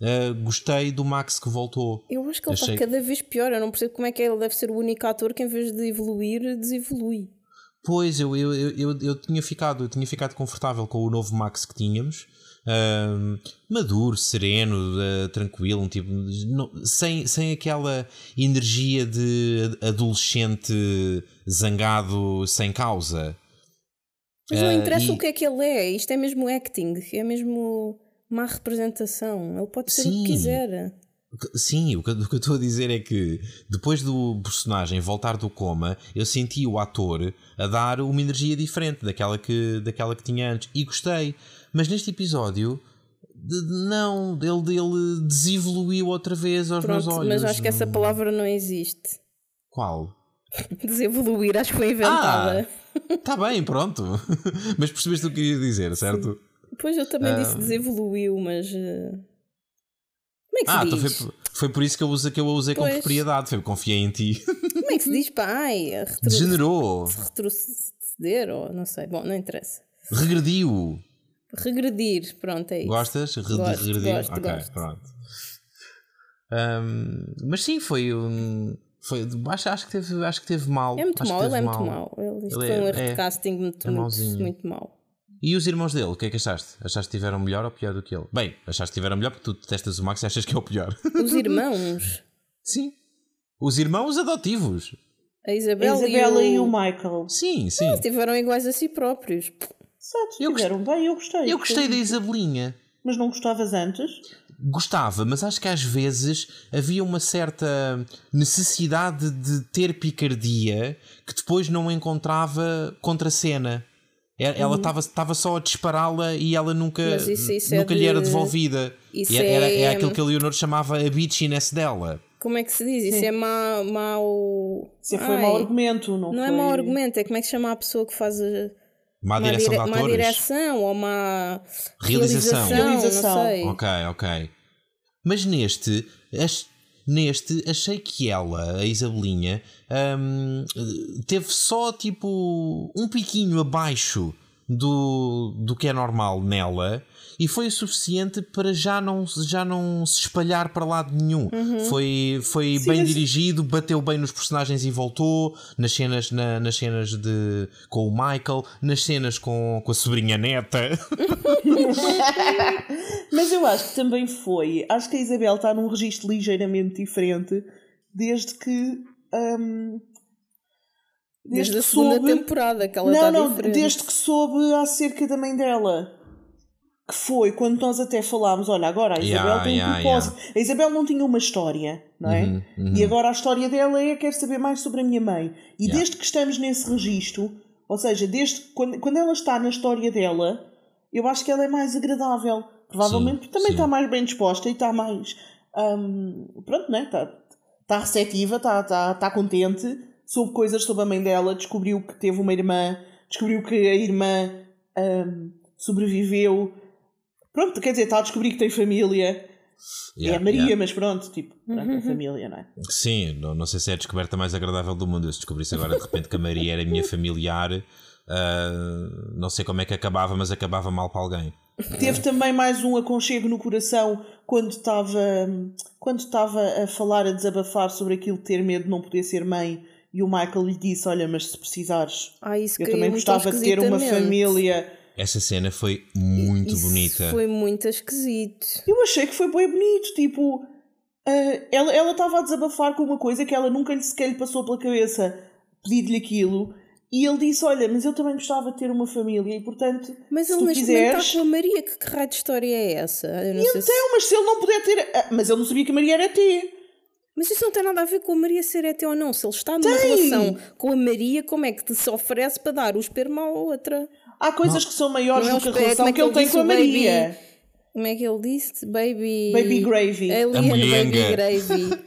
S1: uh, gostei do Max que voltou.
S3: Eu acho que ele
S1: Achei-
S3: está cada vez pior. Eu não percebo como é que ele deve ser o único ator que, em vez de evoluir, desevolui.
S1: Pois, eu, eu, eu, eu, eu tinha ficado, eu tinha ficado confortável com o novo Max que tínhamos. Ahm, maduro, sereno, ah, tranquilo, um tipo, não- sem, sem aquela energia de adolescente zangado sem causa.
S3: Mas não
S1: Ah,
S3: interessa
S1: e-
S3: o que é que ele é. Isto é mesmo acting. É mesmo má representação. Ele pode ser o
S1: Sim.
S3: que quiser.
S1: Sim, o que, o que eu estou a dizer é que depois do personagem voltar do coma, eu senti o ator a dar uma energia diferente daquela que, daquela que tinha antes e gostei. Mas neste episódio, de- não, ele, ele desevoluiu outra vez aos meus
S3: Pronto,
S1: olhos.
S3: mas acho que essa palavra não existe.
S1: Qual?
S3: Desevoluir, acho que foi inventada.
S1: Está bem, pronto. mas percebeste o que eu queria dizer, certo?
S3: Depois eu também disse desevoluiu, mas. eh, Como é que se
S1: Ah, então
S3: diz?
S1: foi, foi por isso que eu, usei, que eu a usei com
S3: Pois.
S1: propriedade. Foi, confiei em ti.
S3: Como é que se diz? Pá, ai, retro...
S1: Degenerou.
S3: retroceder ou não sei. Bom, não interessa.
S1: Regrediu.
S3: Regredir, pronto, é isso.
S1: Gostas? Re- de
S3: Gosto,
S1: regredir?
S3: gosto,
S1: ok,
S3: gosto.
S1: pronto. Ahm, mas sim, foi um. Foi, acho, acho, que teve, acho que teve mal.
S3: É muito mau, ele é muito mau. Ele, isto
S1: Ele
S3: foi um
S1: é-
S3: erro
S1: é-
S3: de casting muito,
S1: é
S3: muito, muito mau.
S1: E os irmãos dele, o que é que achaste? Achaste que tiveram melhor ou pior do que ele? Bem, achaste que tiveram melhor porque tu detestas o Max e achas que é o pior.
S3: Os irmãos,
S1: sim. Os irmãos adotivos.
S3: a
S2: A
S3: Isabela,
S2: Isabela
S3: e,
S2: e
S3: o...
S2: o Michael.
S1: Sim, sim.
S3: estiveram iguais a si próprios.
S2: Exato,
S1: Eu
S2: tiveram bem, eu gostei.
S1: Eu gostei da Isabelinha.
S2: Mas não gostavas antes?
S1: Gostava, mas acho que às vezes havia uma certa necessidade de ter picardia que depois não encontrava contra cena. Ela estava estava só a dispará-la e ela nunca,
S3: isso- isso é
S1: nunca lhe era
S3: de-
S1: devolvida.
S3: isso
S1: E era, é...
S3: é-
S1: aquilo que a Leonor chamava a bitchiness dela.
S3: Como é que se diz? Isso é mau. mau...
S2: Isso foi
S3: Ai,
S2: mau argumento, não,
S3: Não
S2: foi...
S3: é mau argumento, é como é que se chama a pessoa que faz a.
S1: Má
S3: Má,
S1: direção
S3: dire-
S1: de
S3: má
S1: atores.
S3: direção ou má
S1: Realização.
S2: Realização.
S3: não sei.
S1: Ok, ok. Mas neste, ach- neste achei que ela, a Isabelinha, hum, teve só tipo um piquinho abaixo do, do que é normal nela e foi o suficiente para já não, já não se espalhar para lado nenhum. Foi, foi
S2: Sim,
S1: bem dirigido, bateu bem nos personagens e voltou. Nas cenas, na- nas cenas de, com o Michael, nas cenas com, com a sobrinha neta.
S2: Mas eu acho que também foi. Acho que a Isabel está num registro ligeiramente diferente desde que. hum,
S3: Desde a
S2: que
S3: segunda
S2: soube-
S3: temporada que ela
S2: não,
S3: está
S2: não,
S3: diferente.
S2: desde que soube acerca da mãe dela. Que foi quando nós até falámos: olha, agora a Isabel
S1: Yeah,
S2: tem um
S1: yeah,
S2: propósito. A Isabel não tinha uma história, não é?
S1: Uhum, uhum.
S2: E agora a história dela é: quero saber mais sobre a minha mãe. E
S1: Yeah.
S2: desde que estamos nesse registro, ou seja, desde quando, quando ela está na história dela, eu acho que ela é mais agradável. Provavelmente
S1: Sim,
S2: porque também
S1: sim.
S2: está mais bem disposta e está mais. hum, pronto, né? Está, está receptiva, está, está, está contente, soube coisas sobre a mãe dela, descobriu que teve uma irmã, descobriu que a irmã hum, sobreviveu. Pronto, quer dizer, está a descobrir que tem família. é
S1: Yeah,
S2: a Maria,
S1: yeah.
S2: mas pronto, tipo, pronto, é família, não é?
S1: Sim, não, não sei se é a descoberta mais agradável do mundo. Eu se descobrisse agora de repente que a Maria era minha familiar, ah, não sei como é que acabava, mas acabava mal para alguém.
S2: Teve também mais um aconchego no coração quando estava quando estava a falar, a desabafar sobre aquilo de ter medo de não poder ser mãe e o Michael lhe disse, olha, mas se precisares,
S3: Ah, isso
S2: eu também gostava de ter uma família.
S1: Essa cena foi muito
S3: Isso
S1: bonita.
S3: Foi muito esquisito.
S2: Eu achei que foi bem bonito, tipo, ah, ela ela estava a desabafar com uma coisa que ela nunca lhe sequer lhe passou pela cabeça pedir-lhe aquilo. E ele disse: Olha, mas eu também gostava de ter uma família e portanto,
S3: Mas
S2: se
S3: ele
S2: tu
S3: neste momento
S2: quiseres.
S3: está com a Maria. Que, que raio de história é essa? Eu não sei se-
S2: Então, mas se ele não puder ter. Ah, Mas ele não sabia que a Maria era T.
S3: Mas isso não tem nada a ver com a Maria ser ET ou não. Se ele está numa
S2: Tem!
S3: relação com a Maria, como é que te se oferece para dar o esperma à outra?
S2: Há coisas que são maiores
S3: Não é
S2: do que a relação
S3: é
S2: que
S3: que
S2: ele tem com a
S3: o baby?
S2: Maria.
S3: Como é que ele disse? Baby.
S2: Baby gravy.
S3: Alien
S1: A.
S3: Baby Gravy.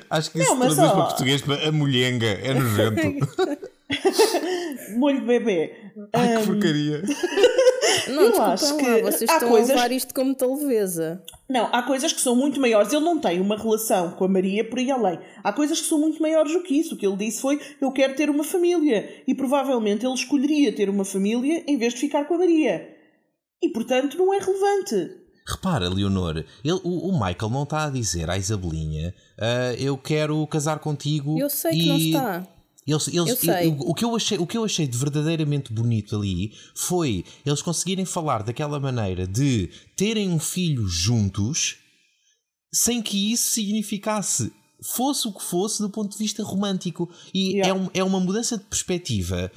S1: Acho que
S2: Não,
S1: isso
S2: mas,
S1: traduz
S2: ó.
S1: para português para a mulhenga. É nojento.
S2: Molho de bebê.
S1: Ai, que porcaria.
S3: Não,
S2: Eu acho
S3: lá,
S2: que
S3: vocês
S2: há
S3: estão
S2: coisas-
S3: a levar isto como muita leveza.
S2: Não, há coisas que são muito maiores. Ele não tem uma relação com a Maria por aí além. Há coisas que são muito maiores do que isso. O que ele disse foi: Eu quero ter uma família. E provavelmente ele escolheria ter uma família em vez de ficar com a Maria. E portanto não é relevante.
S1: repara, Leonor, ele, o, o Michael não está a dizer à Isabelinha uh, eu quero casar contigo.
S3: Eu sei que não está.
S1: Eles, eles, eu eu, o, que eu achei, o que eu achei de verdadeiramente bonito ali foi eles conseguirem falar daquela maneira de terem um filho juntos sem que isso significasse fosse o que fosse do ponto de vista romântico. E yeah. é, um, é uma mudança de perspectiva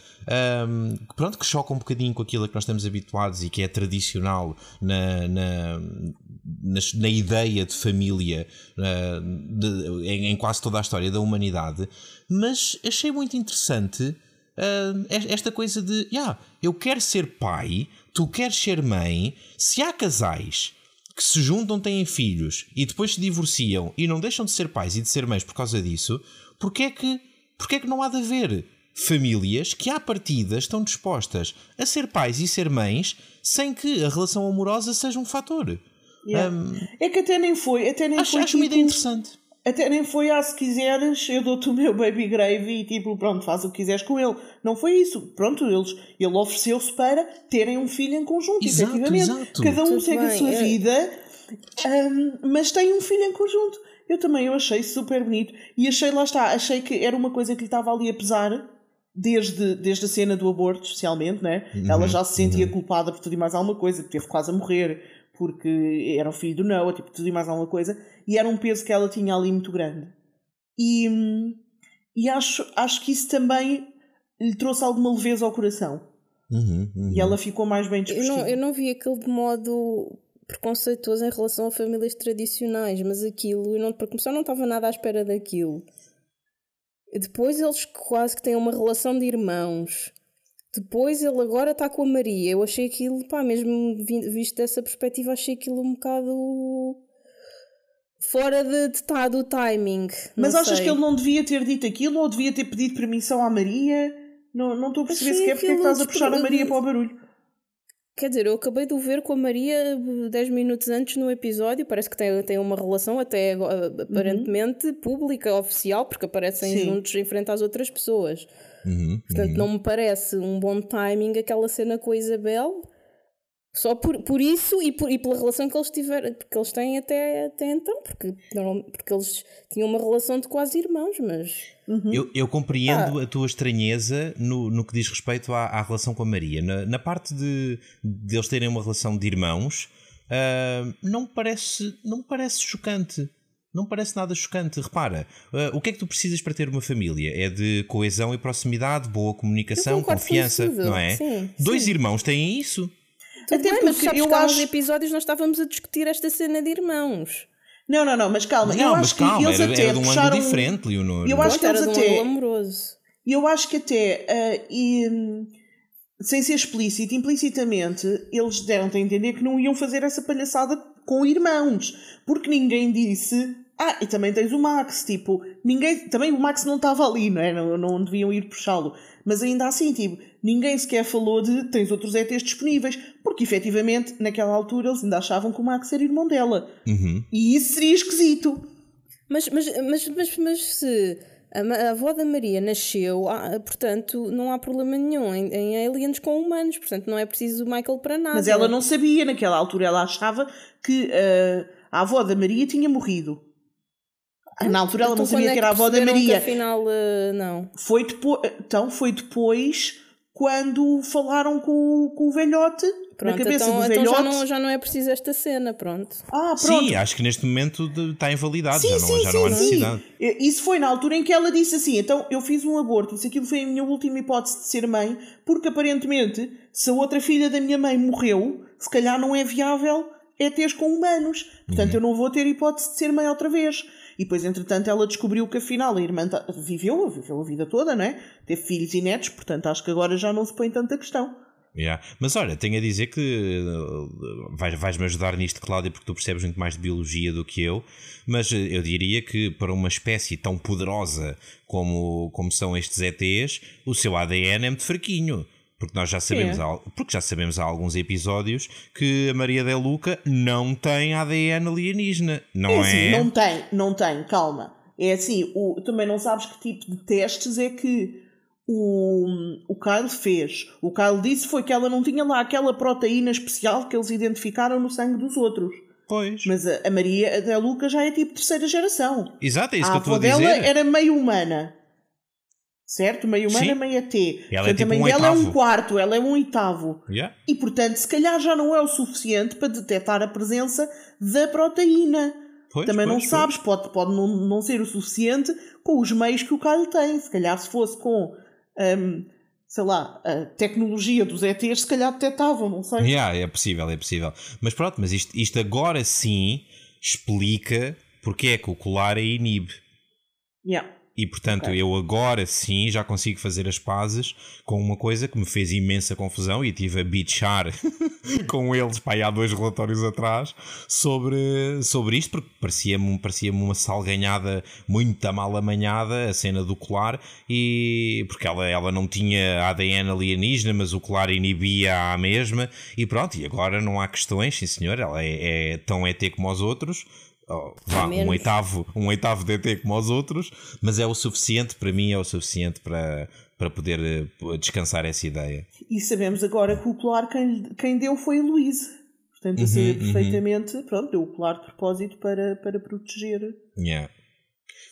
S1: um, pronto, que choca um bocadinho com aquilo a que nós estamos habituados e que é tradicional na, na, na, na ideia de família uh, de, em, em, quase toda a história da humanidade. Mas achei muito interessante uh, esta coisa de: yeah, eu quero ser pai, tu queres ser mãe. Se há casais que se juntam, têm filhos e depois se divorciam e não deixam de ser pais e de ser mães por causa disso, porque é que, porque é que não há de haver famílias que, à partida, estão dispostas a ser pais e ser mães sem que a relação amorosa seja um fator?
S2: Yeah. Um, é que até nem foi. Até nem
S1: acho,
S2: foi
S1: acho tipo, uma ideia interessante.
S2: Até nem foi, ah, se quiseres, eu dou-te o meu baby grave e tipo, pronto, faz o que quiseres com ele. Não foi isso. Pronto, eles, ele ofereceu-se para terem um filho em conjunto,
S1: exato,
S2: efetivamente.
S1: Exato.
S2: Cada um Tudo segue bem, a sua é. vida, um, mas tem um filho em conjunto. Eu também eu achei super bonito. E achei, lá está, achei que era uma coisa que lhe estava ali a pesar desde, desde a cena do aborto, especialmente, né? Uhum, Ela já se sentia uhum. culpada por tudo e mais alguma coisa, teve quase a morrer porque era o filho do Noah, tipo, tudo e mais alguma coisa, e era um peso que ela tinha ali muito grande. E, e acho, acho que isso também lhe trouxe alguma leveza ao coração.
S1: Uhum, uhum.
S2: E ela ficou mais bem disposta.
S3: Eu não, eu não vi aquilo de modo preconceituoso em relação a famílias tradicionais, mas aquilo, eu não, para começar, não estava nada à espera daquilo. Depois eles quase que têm uma relação de irmãos. Depois ele agora está com a Maria. Eu achei aquilo, pá, mesmo visto dessa perspectiva, achei aquilo um bocado fora de, de tá, do timing.
S2: Mas
S3: não
S2: achas
S3: sei.
S2: que ele não devia ter dito aquilo ou devia ter pedido permissão à Maria? Não, não estou a perceber sequer porque é que estás a puxar a Maria para o barulho.
S3: Quer dizer, eu acabei de o ver com a Maria 10 minutos antes no episódio. Parece que tem, tem uma relação até aparentemente uhum. pública, oficial, porque aparecem Sim. juntos em frente às outras pessoas.
S1: Uhum,
S3: Portanto,
S1: uhum.
S3: não me parece um bom timing aquela cena com a Isabel. Só por, por isso e, por, e pela relação que eles tiveram, porque eles têm até, até então, porque, porque eles tinham uma relação de quase irmãos, mas.
S1: Uhum. Eu, eu, compreendo ah. a tua estranheza no, no que diz respeito à, à relação com a Maria. Na, na parte de, de eles terem uma relação de irmãos, uh, não, parece, não parece chocante. Não parece nada chocante. Repara, uh, o que é que tu precisas para ter uma família? É de coesão e proximidade, boa comunicação, confiança, não é?
S3: Sim,
S1: Dois
S3: sim.
S1: irmãos têm isso.
S3: Tudo Até bem, porque mas sabes eu que há acho... uns episódios nós estávamos a discutir esta cena de irmãos.
S2: Não, não, não, mas calma.
S1: Não,
S2: eu
S1: mas
S2: acho
S1: calma,
S2: que eles
S1: era,
S2: até
S1: era de um
S2: puxaram...
S1: ângulo diferente, Leonor.
S2: Eu acho que eles
S3: era
S2: até...
S3: de um amoroso.
S2: Eu acho que até... Uh, e, um, sem ser explícito, implicitamente, eles deram-te a entender que não iam fazer essa palhaçada com irmãos. Porque ninguém disse... Ah, e também tens o Max, tipo... Ninguém... Também o Max não estava ali, não é? Não, não deviam ir puxá-lo. Mas ainda assim, tipo... Ninguém sequer falou de tens outros ETs disponíveis, porque efetivamente, naquela altura, eles ainda achavam que o Max era irmão dela.
S1: Uhum.
S2: E isso seria esquisito.
S3: Mas, mas, mas, mas, mas se a, avó da Maria nasceu, ah, portanto, não há problema nenhum em, em, aliens com humanos, portanto, não é preciso o Michael para nada.
S2: Mas ela não sabia, naquela altura, ela achava que uh, a avó da Maria tinha morrido. Na altura ela
S3: então,
S2: não sabia
S3: é
S2: que era a avó da Maria.
S3: afinal, uh, não.
S2: Foi depois, então foi depois quando falaram com, com o velhote
S3: Pronto,
S2: na cabeça
S3: então,
S2: do
S3: então
S2: velhote.
S3: já, não, já não é preciso esta cena, pronto.
S2: Ah, pronto.
S1: Sim, acho que neste momento está invalidado,
S2: sim,
S1: já,
S2: sim,
S1: não, já
S2: sim,
S1: não há necessidade.
S2: Sim. Isso foi na altura em que ela disse assim: então eu fiz um aborto, isso aquilo foi a minha última hipótese de ser mãe, porque aparentemente, se a outra filha da minha mãe morreu, se calhar não é viável é ter com humanos. Portanto,
S1: Uhum.
S2: eu não vou ter hipótese de ser mãe outra vez. E depois, entretanto, ela descobriu que afinal a irmã viveu, viveu a vida toda, não é? Teve filhos e netos, portanto acho que agora já não se põe tanta questão.
S1: Yeah. Mas olha, tenho a dizer que vais- vais-me ajudar nisto, Cláudia, porque tu percebes muito mais de biologia do que eu, mas uh, eu diria que para uma espécie tão poderosa como, como são estes ETs, o seu ADN é muito fraquinho. Porque nós já sabemos,
S2: É.
S1: há, porque já sabemos há alguns episódios que a Maria Del Luca não tem ADN alienígena, não
S2: É
S1: é?
S2: assim, não tem, não tem, calma. É assim, o, também não sabes que tipo de testes é que o, o Kyle fez. O Kyle disse foi que ela não tinha lá aquela proteína especial que eles identificaram no sangue dos outros.
S1: Pois.
S2: Mas a, a Maria da Luca já é tipo terceira geração.
S1: Exato, é isso
S2: a
S1: que eu estou a dizer.
S2: dela era meio humana. Certo? Meio humana,
S1: Sim.
S2: meio T.
S1: Ela é
S2: Portanto,
S1: tipo
S2: a mãe
S1: um
S2: dela é um quarto, ela é um oitavo.
S1: Yeah.
S2: E portanto, se calhar já não é o suficiente para detectar a presença da proteína.
S1: Pois,
S2: Também não
S1: pois,
S2: sabes, pode, pode não, não ser o suficiente com os meios que o Kyle tem. Se calhar, se fosse com, hum, sei lá, a tecnologia dos ETs, se calhar detectavam, não sei.
S1: Yeah, é possível, é possível. Mas pronto, mas isto, isto agora sim explica porque é que o colar a inibe.
S2: Yeah.
S1: E portanto,
S2: Ok.
S1: eu agora sim já consigo fazer as pazes com uma coisa que me fez imensa confusão e tive a bichar com eles pá, aí há dois relatórios atrás sobre, sobre isto, porque parecia-me parecia uma salganhada muito mal amanhada a cena do colar, e porque ela, ela não tinha ADN alienígena, mas o colar inibia a mesma, e pronto, e agora não há questões, sim senhor, ela é, é tão ET como os outros. Oh, vá, um oitavo, um oitavo DT como os outros, mas é o suficiente para mim, é o suficiente para, para poder eh, descansar essa ideia.
S2: E sabemos agora que o colar quem, quem deu foi a Luísa. Portanto, a saber perfeitamente, pronto, deu o colar de propósito para, para proteger.
S1: Yeah.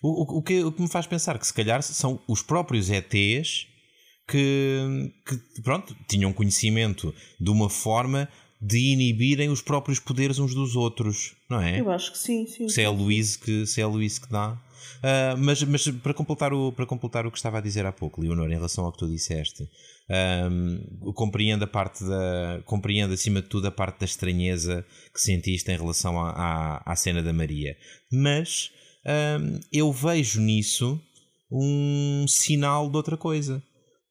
S1: O, o, o que, o que me faz pensar que se calhar são os próprios ETs que, que pronto, tinham conhecimento de uma forma de inibirem os próprios poderes uns dos outros, não é?
S2: Eu acho que sim, sim.
S1: se é a Luís que, se é a Luís que dá. Ah, mas mas para, completar o, para completar o que estava a dizer há pouco, Leonor, em relação ao que tu disseste, ahm, compreendo a parte da. compreendo acima de tudo a parte da estranheza que sentiste em relação à, à, à cena da Maria. Mas ahm, eu vejo nisso um sinal de outra coisa.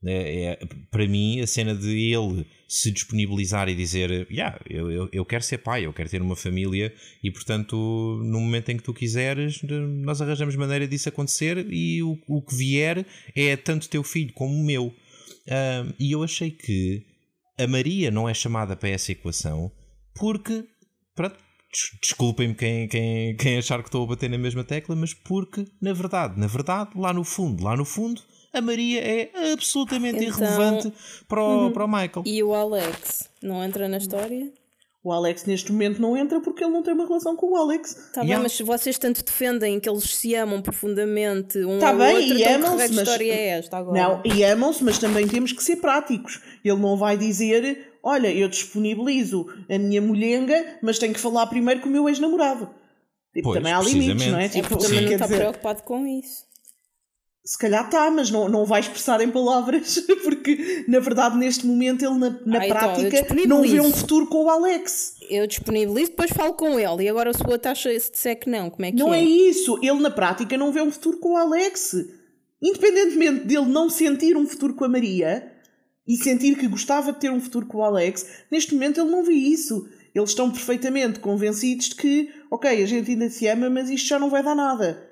S1: É, é- para mim, a cena de ele se disponibilizar e dizer: yeah, eu, eu, eu quero ser pai, eu quero ter uma família, e portanto, no momento em que tu quiseres, nós arranjamos maneira disso acontecer. E o, o que vier é tanto teu filho como o meu. Ahm, e eu achei que a Maria não é chamada para essa equação porque, pronto, des- desculpem-me quem, quem, quem achar que estou a bater na mesma tecla, mas porque, na verdade, na verdade, lá no fundo, lá no fundo, a Maria é absolutamente
S3: Então-
S1: irrelevante para o, para o Michael.
S3: E o Alex não entra na história?
S2: O Alex neste momento não entra porque ele não tem uma relação com o Alex.
S3: Tá bem, mas vocês tanto defendem que eles se amam profundamente um
S2: Tá
S3: ao
S2: bem,
S3: outro,
S2: e
S3: então que
S2: mas-
S3: história é esta agora?
S2: Não, e amam-se, mas também temos que ser práticos. Ele não vai dizer: Olha, eu disponibilizo a minha mulhenga, mas tenho que falar primeiro com o meu ex-namorado. Tipo, também há limites, não é?
S3: É
S2: Tipo,
S3: porque também não está
S2: dizer,
S3: preocupado com isso.
S2: Se calhar está, mas não, não vai expressar em palavras, porque na verdade neste momento ele na, na
S3: Ah, então,
S2: prática
S3: disponibilizo.
S2: não vê um futuro com o Alex.
S3: Eu disponibilizo, depois falo com ele. E agora o outro acha se disser que não, como é que
S2: Não
S3: é?
S2: é isso. Ele na prática não vê um futuro com o Alex. Independentemente dele não sentir um futuro com a Maria e sentir que gostava de ter um futuro com o Alex, neste momento ele não vê isso. Eles estão perfeitamente convencidos de que, ok, a gente ainda se ama, mas isto já não vai dar nada.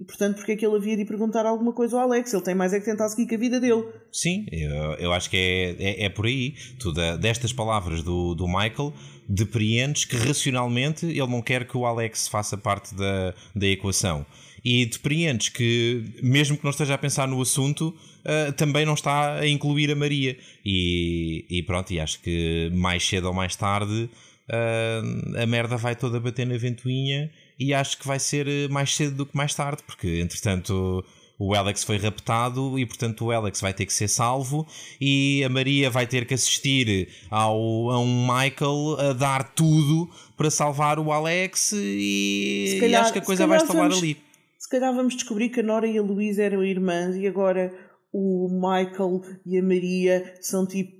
S2: E portanto, porque é que ele havia de perguntar alguma coisa ao Alex? Ele tem mais é que tentar seguir com a vida dele.
S1: Sim, eu, eu acho que é, é, é por aí. Tu, destas palavras do, do Michael, depreendes que racionalmente ele não quer que o Alex faça parte da, da equação. E depreendes que, mesmo que não esteja a pensar no assunto, ah, também não está a incluir a Maria. E, e pronto, e acho que mais cedo ou mais tarde ah, a merda vai toda bater na ventoinha e acho que vai ser eh, mais cedo do que mais tarde, porque entretanto o Alex foi raptado e portanto o Alex vai ter que ser salvo e a Maria vai ter que assistir ao, a um Michael a dar tudo para salvar o Alex e,
S2: Se
S1: e
S2: calhar-
S1: acho que a coisa vai
S2: calhar
S1: estalar
S2: vamos-
S1: ali.
S2: Se calhar vamos descobrir que a Nora e a Luísa eram irmãs e agora o Michael e a Maria são tipo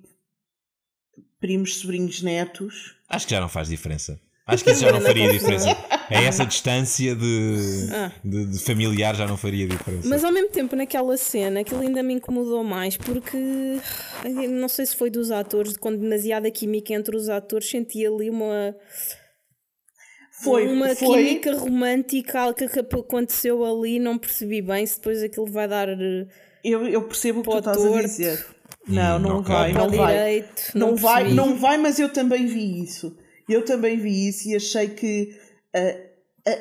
S2: primos, sobrinhos, netos.
S1: Acho que já não faz diferença. Acho que isso já não faria diferença. A essa distância de,
S3: Ah.
S1: de, de familiar já não faria diferença.
S3: Mas ao mesmo tempo, naquela cena, aquilo ainda me incomodou mais porque não sei se foi dos atores, com demasiada química entre os atores, senti ali uma,
S2: Foi,
S3: uma
S2: foi.
S3: química romântica algo que aconteceu ali. Não percebi bem se depois aquilo vai dar
S2: Eu, eu percebo o que tu estás a dizer. Não,
S1: Hum,
S2: não vai, não vai.
S3: direito.
S2: Não vai,
S3: percebi.
S2: não vai, mas eu também vi isso. Eu também vi isso e achei que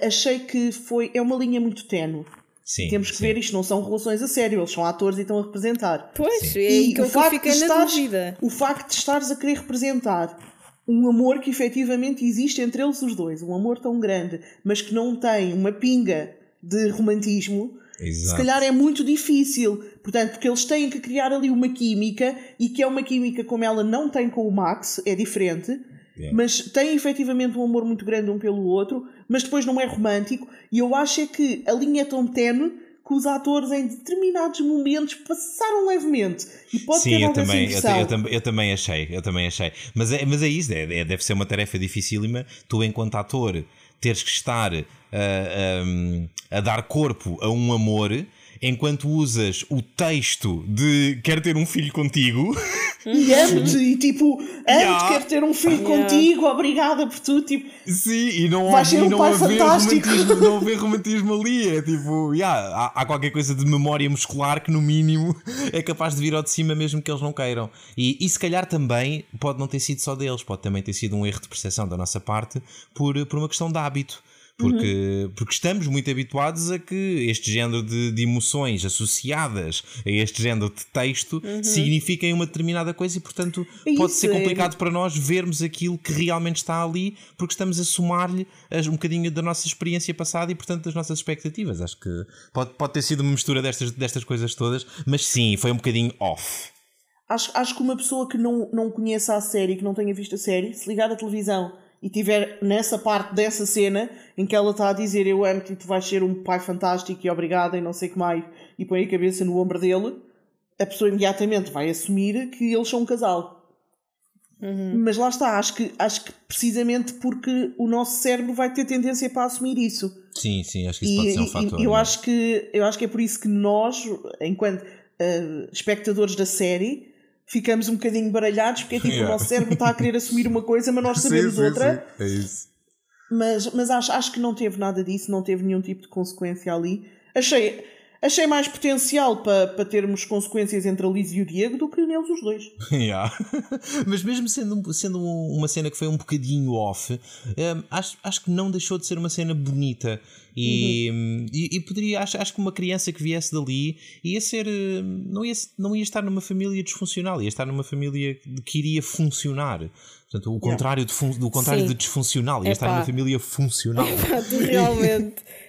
S2: achei que foi é uma linha muito tenue.
S1: Sim,
S2: Temos que
S1: sim.
S2: ver isto, não são relações a sério, eles são atores e estão a representar.
S3: Pois, é
S2: E
S3: que eu
S2: facto de estares-. O facto de estares a querer representar um amor que efetivamente existe entre eles os dois, um amor tão grande, mas que não tem uma pinga de romantismo, se
S1: Exato.
S2: calhar é muito difícil. Portanto, porque eles têm que criar ali uma química e que é uma química como ela não tem com o Max, é diferente.
S1: Yeah.
S2: Mas têm efetivamente um amor muito grande um pelo outro, mas depois não é romântico. E eu acho é que a linha é tão tenue que os atores em determinados momentos passaram levemente. E pode ter
S1: Sim, eu
S2: dado essa
S1: também, eu, eu tam- eu também achei, eu também achei. Mas é, mas é isso, é, é- deve ser uma tarefa dificílima. Tu, enquanto ator, teres que estar ah, um, a dar corpo a um amor enquanto usas o texto de quero ter um filho contigo.
S2: E amo-te, e tipo, amo-te,
S1: Yeah.
S2: quero ter um filho
S3: Yeah.
S2: contigo, obrigada por tudo. Tipo,
S1: Sim, e não,
S2: Vais ser
S1: e
S2: um
S1: não
S2: pai
S1: haver
S2: fantástico.
S1: romantismo, não haver romantismo ali. É tipo, yeah, há, há qualquer coisa de memória muscular que, no mínimo, é capaz de vir ao de cima, mesmo que eles não queiram. E, e se calhar também pode não ter sido só deles, pode também ter sido um erro de percepção da nossa parte por, por uma questão de hábito. Porque, porque estamos muito habituados a que este género de, de emoções associadas a este género de texto signifiquem uma determinada coisa e, portanto,
S2: É
S1: pode
S2: isso,
S1: ser
S2: é-
S1: complicado para nós vermos aquilo que realmente está ali, porque estamos a somar-lhe um bocadinho da nossa experiência passada e, portanto, das nossas expectativas. Acho que pode, pode ter sido uma mistura destas, destas coisas todas, mas sim, foi um bocadinho off.
S2: acho, acho que uma pessoa que não, não conheça a série, que não tenha visto a série, se ligar à televisão e tiver nessa parte dessa cena em que ela está a dizer eu amo-te e tu vais ser um pai fantástico e obrigada e não sei o que mais, e põe a cabeça no ombro dele, a pessoa imediatamente vai assumir que eles são um casal. Mas lá está, acho que, acho que precisamente porque o nosso cérebro vai ter tendência para assumir isso.
S1: Sim, sim, acho que isso pode
S2: E,
S1: ser um fator.
S2: e eu,
S1: é?
S2: acho que, eu acho que é por isso que nós, enquanto eh, espectadores da série, ficamos um bocadinho baralhados, porque é tipo,
S1: Yeah.
S2: o nosso cérebro está a querer assumir uma coisa, mas nós sabemos
S1: Sim, sim,
S2: outra.
S1: sim, é isso.
S2: Mas, mas acho, acho que não teve nada disso, não teve nenhum tipo de consequência ali. Achei, achei mais potencial para para termos consequências entre a Liz e o Diego do que neles os dois.
S1: Yeah. Mas mesmo sendo, um- sendo um- uma cena que foi um bocadinho off, hum, acho, acho que não deixou de ser uma cena bonita. E, hum, e, e poderia, acho, acho que uma criança que viesse dali ia ser. hum, Não ia, não ia estar numa família disfuncional, ia estar numa família que iria funcionar. Portanto, o contrário, de, fun- do contrário
S3: Sim.
S1: de disfuncional, ia estar
S3: Epá.
S1: numa família funcional.
S3: Pá, tu realmente.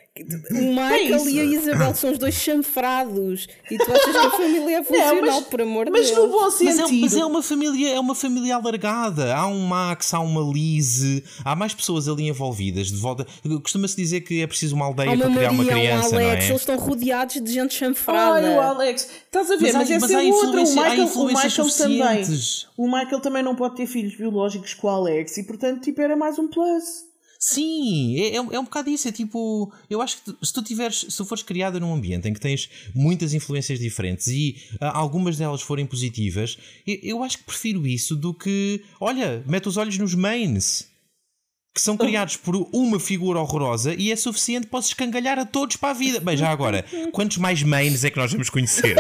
S3: O Michael e a Isabel são os dois chanfrados e tu achas que a família é funcional,
S2: mas-
S3: por amor de
S2: Mas
S3: Deus.
S2: no bom
S1: Mas é,
S2: sentido.
S1: mas é uma família, é uma família alargada. Há um Max, há uma Liz, há mais pessoas ali envolvidas. De volta, costuma-se dizer que é preciso uma aldeia
S3: Há uma
S1: para criar uma
S3: Maria,
S1: criança,
S3: um Alex,
S1: não é?
S3: eles estão rodeados de gente
S2: Ai,
S3: chanfrada.
S2: o Alex, estás a ver?
S1: Mas há-
S2: Mas, essa
S1: mas há
S2: é outra. O
S1: influência- há
S2: Michael, o
S1: influências
S2: Michael também. O Michael também não pode ter filhos biológicos com o Alex e, portanto, tipo, era mais um plus.
S1: Sim, é, é, um- é um bocado isso. É tipo, eu acho que se tu tiveres, se tu fores criada num ambiente em que tens muitas influências diferentes e ah, algumas delas forem positivas, eu, eu acho que prefiro isso do que, olha, mete os olhos nos mains. Que são criados por uma figura horrorosa e é suficiente para os escangalhar a todos para a vida. Bem, já agora, quantos mais mains é que nós vamos conhecer?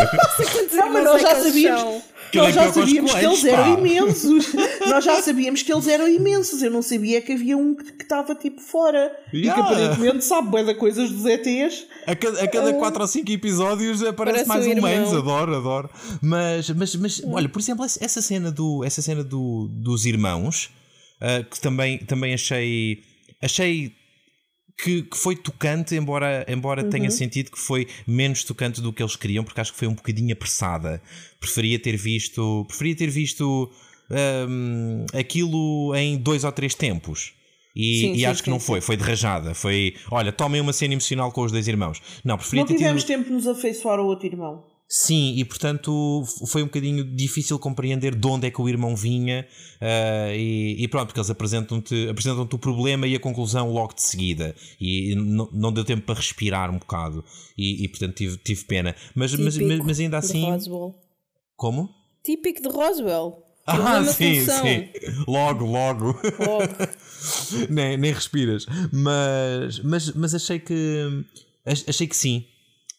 S2: Não, mas nós
S3: é
S2: já sabíamos. Nós
S1: é
S2: já sabíamos que eles eram imensos. Nós já sabíamos que eles eram imensos. Eu não sabia que havia um que estava tipo fora. E que
S1: Yeah.
S2: aparentemente sabe bué da coisas dos ETs.
S1: A cada, a cada 4 ou 5 episódios aparece
S3: Parece
S1: mais
S3: um
S1: Mains, adoro, adoro. Mas, mas, mas olha, por exemplo, essa essa cena, do, essa cena do, dos irmãos, ah, que também, também achei. Achei que, que foi tocante, embora, embora tenha sentido que foi menos tocante do que eles queriam, porque acho que foi um bocadinho apressada. Preferia ter visto. Preferia ter visto ahm, aquilo em dois ou três tempos. E,
S2: Sim,
S1: e
S2: sim,
S1: acho que
S2: sim,
S1: não
S2: sim.
S1: foi, foi de rajada. Foi, olha, tomem uma cena emocional com os dois irmãos. Não, preferia
S2: Não
S1: ter
S2: tivemos
S1: tido.
S2: tempo de nos afeiçoar ao outro irmão.
S1: Sim, e portanto foi um bocadinho difícil compreender de onde é que o irmão vinha. ah, e, e pronto, porque eles apresentam-te apresentam o problema e a conclusão logo de seguida. E não, não deu tempo para respirar um bocado. E, e, portanto tive, tive pena. Mas, mas, mas, mas ainda
S3: de
S1: assim.
S3: Roswell.
S1: Como?
S3: Típico de Roswell.
S1: Ah, sim,
S3: solução.
S1: sim. Logo, logo.
S3: Logo.
S1: nem, nem respiras. Mas, mas, mas achei que ach- achei que sim,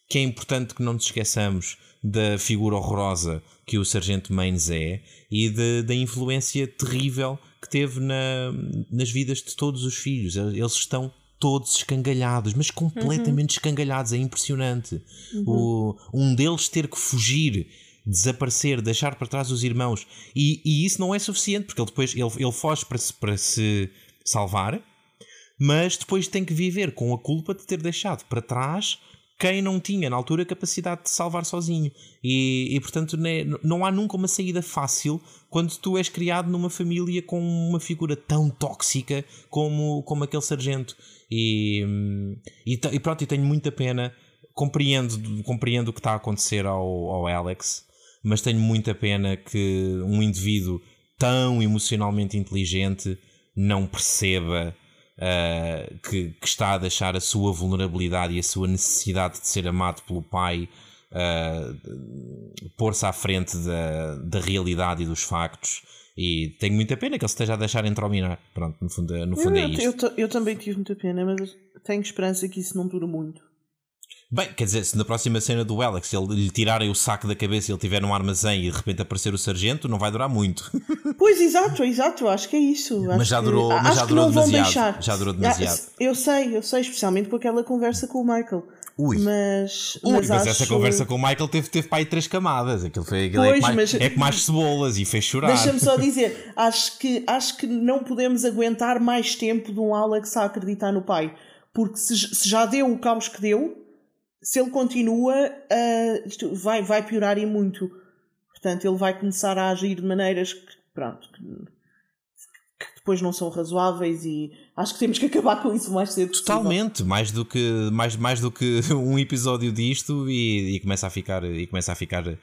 S1: que é importante que não nos esqueçamos da figura horrorosa que o Sargento Maines é e de- da influência terrível que teve na, nas vidas de todos os filhos. Eles estão todos escangalhados, mas completamente escangalhados, é impressionante. O, um deles ter que fugir, desaparecer, deixar para trás os irmãos, e, e isso não é suficiente, porque ele depois ele, ele foge para se, para se salvar, mas depois tem que viver com a culpa de ter deixado para trás quem não tinha na altura capacidade de salvar sozinho. E, e portanto, né, não há nunca uma saída fácil quando tu és criado numa família com uma figura tão tóxica como, como aquele sargento. E, e, e pronto, e tenho muita pena. Compreendo, compreendo o que está a acontecer ao, ao Alex, mas tenho muita pena que um indivíduo tão emocionalmente inteligente não perceba uh, que, que, está a deixar a sua vulnerabilidade e a sua necessidade de ser amado pelo pai uh, pôr-se à frente da, da realidade e dos factos. E tenho muita pena que ele esteja a deixar entrominar. Pronto, no fundo, no fundo é
S2: eu,
S1: isto.
S2: Eu, eu, também tive muita pena, mas tenho esperança que isso não dure muito.
S1: Bem, quer dizer, se na próxima cena do Alex ele lhe tirarem o saco da cabeça e ele estiver num armazém e de repente aparecer o sargento, não vai durar muito.
S2: Pois, exato, exato, acho que é isso.
S1: Mas já durou, que, mas já durou demasiado. Já durou demasiado.
S2: Eu sei, eu sei, especialmente com aquela conversa com o Michael.
S1: Ui.
S2: Mas,
S1: Ui,
S2: mas,
S1: mas
S2: acho...
S1: essa conversa com o Michael teve, teve para aí três camadas. Aquilo foi aquilo
S2: pois,
S1: é, que mais,
S2: mas...
S1: é que mais cebolas e fez chorar.
S2: Deixa-me só dizer, acho que, acho que não podemos aguentar mais tempo de um Alex a acreditar no pai. Porque se, se já deu o caos que deu, se ele continua, uh, isto vai, vai piorar e muito. Portanto, ele vai começar a agir de maneiras que, pronto, que, que depois não são razoáveis e acho que temos que acabar com isso o mais cedo
S1: Totalmente,
S2: possível.
S1: mais do que mais, mais do que um episódio disto e, e começa a ficar e começa a ficar uh,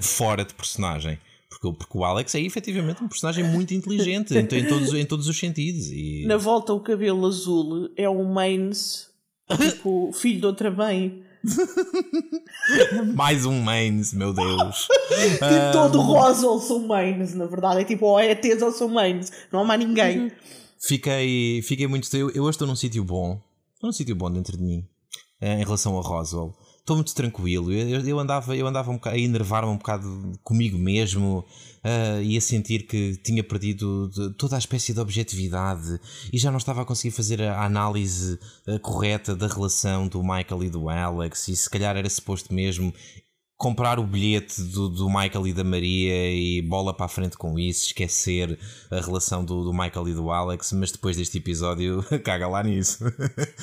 S1: fora de personagem. Porque, porque o Alex é efetivamente um personagem muito inteligente em, em, todos, em todos os sentidos. E...
S2: Na volta, o cabelo azul é um Mains Tipo, filho de outra mãe.
S1: Mais um Mains, meu Deus.
S2: tipo, todo rosa ou são Mains, na verdade. É tipo, ou é ETs ou são Mains. Não há mais ninguém.
S1: Fiquei, fiquei muito. Eu, eu hoje estou num sítio bom. Estou num sítio bom dentro de mim. Eh, em relação a Roswell. Estou muito tranquilo. Eu, eu andava, eu andava um bocado, a enervar-me um bocado comigo mesmo uh, e a sentir que tinha perdido toda a espécie de objetividade e já não estava a conseguir fazer a análise uh, correta da relação do Michael e do Alex. E se calhar era suposto mesmo comprar o bilhete do, do Michael e da Maria e bola para a frente com isso, esquecer a relação do, do Michael e do Alex, mas depois deste episódio caga lá nisso.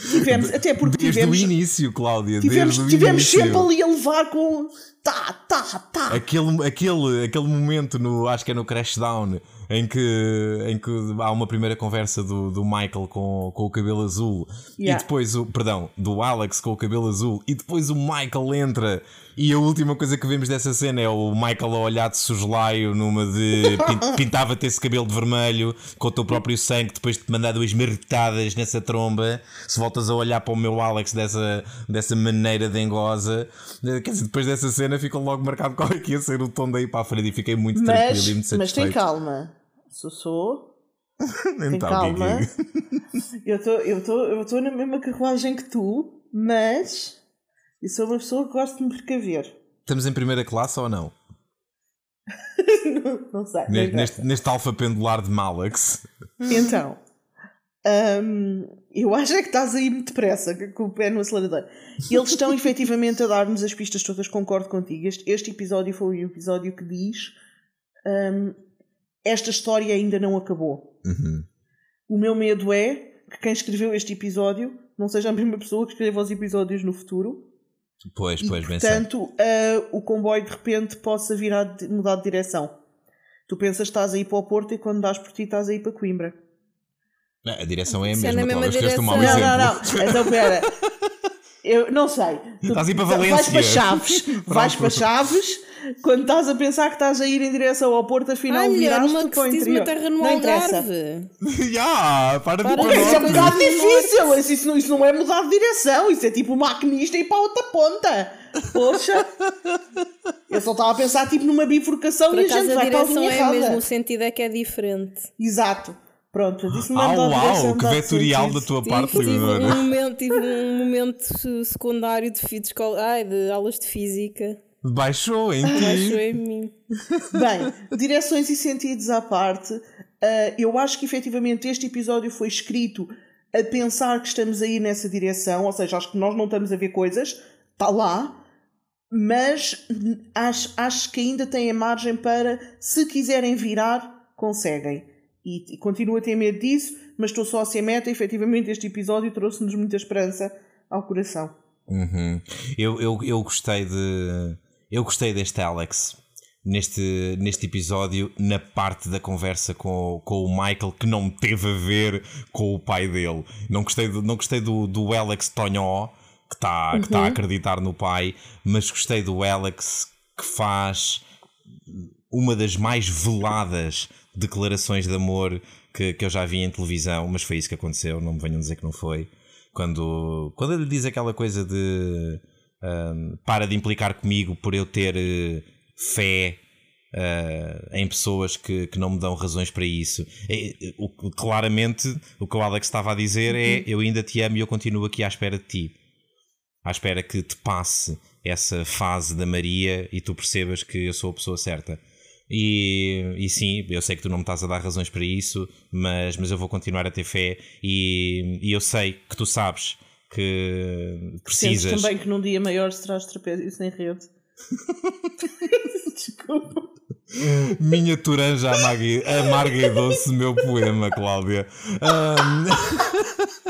S2: Tivemos, até porque
S1: desde
S2: tivemos,
S1: o início, Cláudia,
S2: tivemos,
S1: desde
S2: tivemos
S1: início.
S2: sempre ali a levar com tá, tá, tá.
S1: Aquele, aquele, aquele momento no, acho que é no Crashdown em que, em que há uma primeira conversa do, do Michael com, com o cabelo azul.
S2: Yeah.
S1: e depois o, perdão, do Alex com o cabelo azul. E depois o Michael entra. E a última coisa que vemos dessa cena é o Michael a olhar de soslaio numa de pin- pintava-te esse cabelo de vermelho com o teu próprio sangue depois de te mandar duas marretadas nessa tromba. Se voltas a olhar para o meu Alex dessa, dessa maneira dengosa quer dizer, depois dessa cena ficou logo marcado qual é que ia ser o tom daí para a frente e fiquei muito
S2: Mas,
S1: tranquilo e muito
S2: mas tem
S1: satisfeito.
S2: calma. Sou, sou. Tem
S1: Então,
S2: calma. Eu estou na mesma carruagem que tu, mas eu sou uma pessoa que gosta de me precaver.
S1: Estamos em primeira classe ou não?
S2: não, não sei.
S1: Neste, neste, neste alfa pendular de Malax.
S2: Então, hum, eu acho é que estás aí muito depressa, com o pé no acelerador. Eles estão efetivamente a dar-nos as pistas todas, concordo contigo. Este, este episódio foi o episódio que diz: hum, esta história ainda não acabou.
S1: Uhum.
S2: O meu medo é que quem escreveu este episódio não seja a mesma pessoa que escreva os episódios no futuro.
S1: Pois,
S2: E,
S1: pois, bem sei.
S2: portanto, ah, o comboio de repente possa vir a mudar de direção. Tu pensas que estás a ir para o Porto e quando dás por ti estás a ir para Coimbra.
S1: Não, A direção é a
S3: Isso é
S1: mesma,
S3: mesma
S1: um mau
S3: direção.
S2: Não, não, não. Então, pera. Eu não sei.
S1: Estás a ir para
S2: Vais
S1: Valência.
S2: para Chaves. Vais para Chaves. Quando estás a pensar que estás a ir em direção ao Porto, afinal
S3: Olha,
S2: viraste
S3: numa que
S2: para o interior.
S3: terra no
S2: não interessa.
S1: Para de
S3: Para
S2: Isso é um bocado difícil. Isso, isso, não, isso não é mudar de direção. Isso é tipo o maquinista ir para outra ponta. Poxa. Eu só estava a pensar tipo numa bifurcação
S3: Por
S2: e a gente vai para a
S3: direção
S2: linha
S3: é
S2: errada.
S3: mesmo, o sentido é que é diferente.
S2: Exato. Pronto, eu disse não
S1: Au,
S2: mudar de direção.
S1: uau, que vetorial da tua
S3: Tive,
S1: parte,
S3: tive
S1: Leonora.
S3: um momento, tive um momento secundário de, de, escola, ai, de aulas de física.
S1: Baixou em ti.
S3: em mim.
S2: Bem, direções e sentidos à parte, ah, eu acho que efetivamente este episódio foi escrito a pensar que estamos a ir nessa direção, ou seja, acho que nós não estamos a ver coisas, está lá, mas acho, acho que ainda têm a margem para, se quiserem virar, conseguem. E, e continuo a ter medo disso, mas estou só a ser meta. Efetivamente, este episódio trouxe-nos muita esperança ao coração.
S1: Uhum. Eu, eu, eu gostei de. Eu gostei deste Alex neste, neste episódio na parte da conversa com, com o Michael que não teve a ver com o pai dele. Não gostei, do, não gostei do, do Alex Tonhó que está uhum. que tá a acreditar no pai, mas gostei do Alex que faz uma das mais veladas declarações de amor que, que eu já vi em televisão, mas foi isso que aconteceu, não me venham dizer que não foi. Quando, quando ele diz aquela coisa de um, para de implicar comigo por eu ter uh, fé uh, em pessoas que, que não me dão razões para isso. É, o, claramente, o que o Alex estava a dizer é: uhum. eu ainda te amo e eu continuo aqui à espera de ti. À espera que te passe essa fase da Maria e tu percebas que eu sou a pessoa certa. E, e sim, eu sei que tu não me estás a dar razões para isso, mas, mas eu vou continuar a ter fé e, e eu sei que tu sabes que precisas.
S2: Sentes também que num dia maior se traz trapézio sem rede. Desculpa.
S1: Minha turanja amarga e doce, meu poema, Cláudia. Um...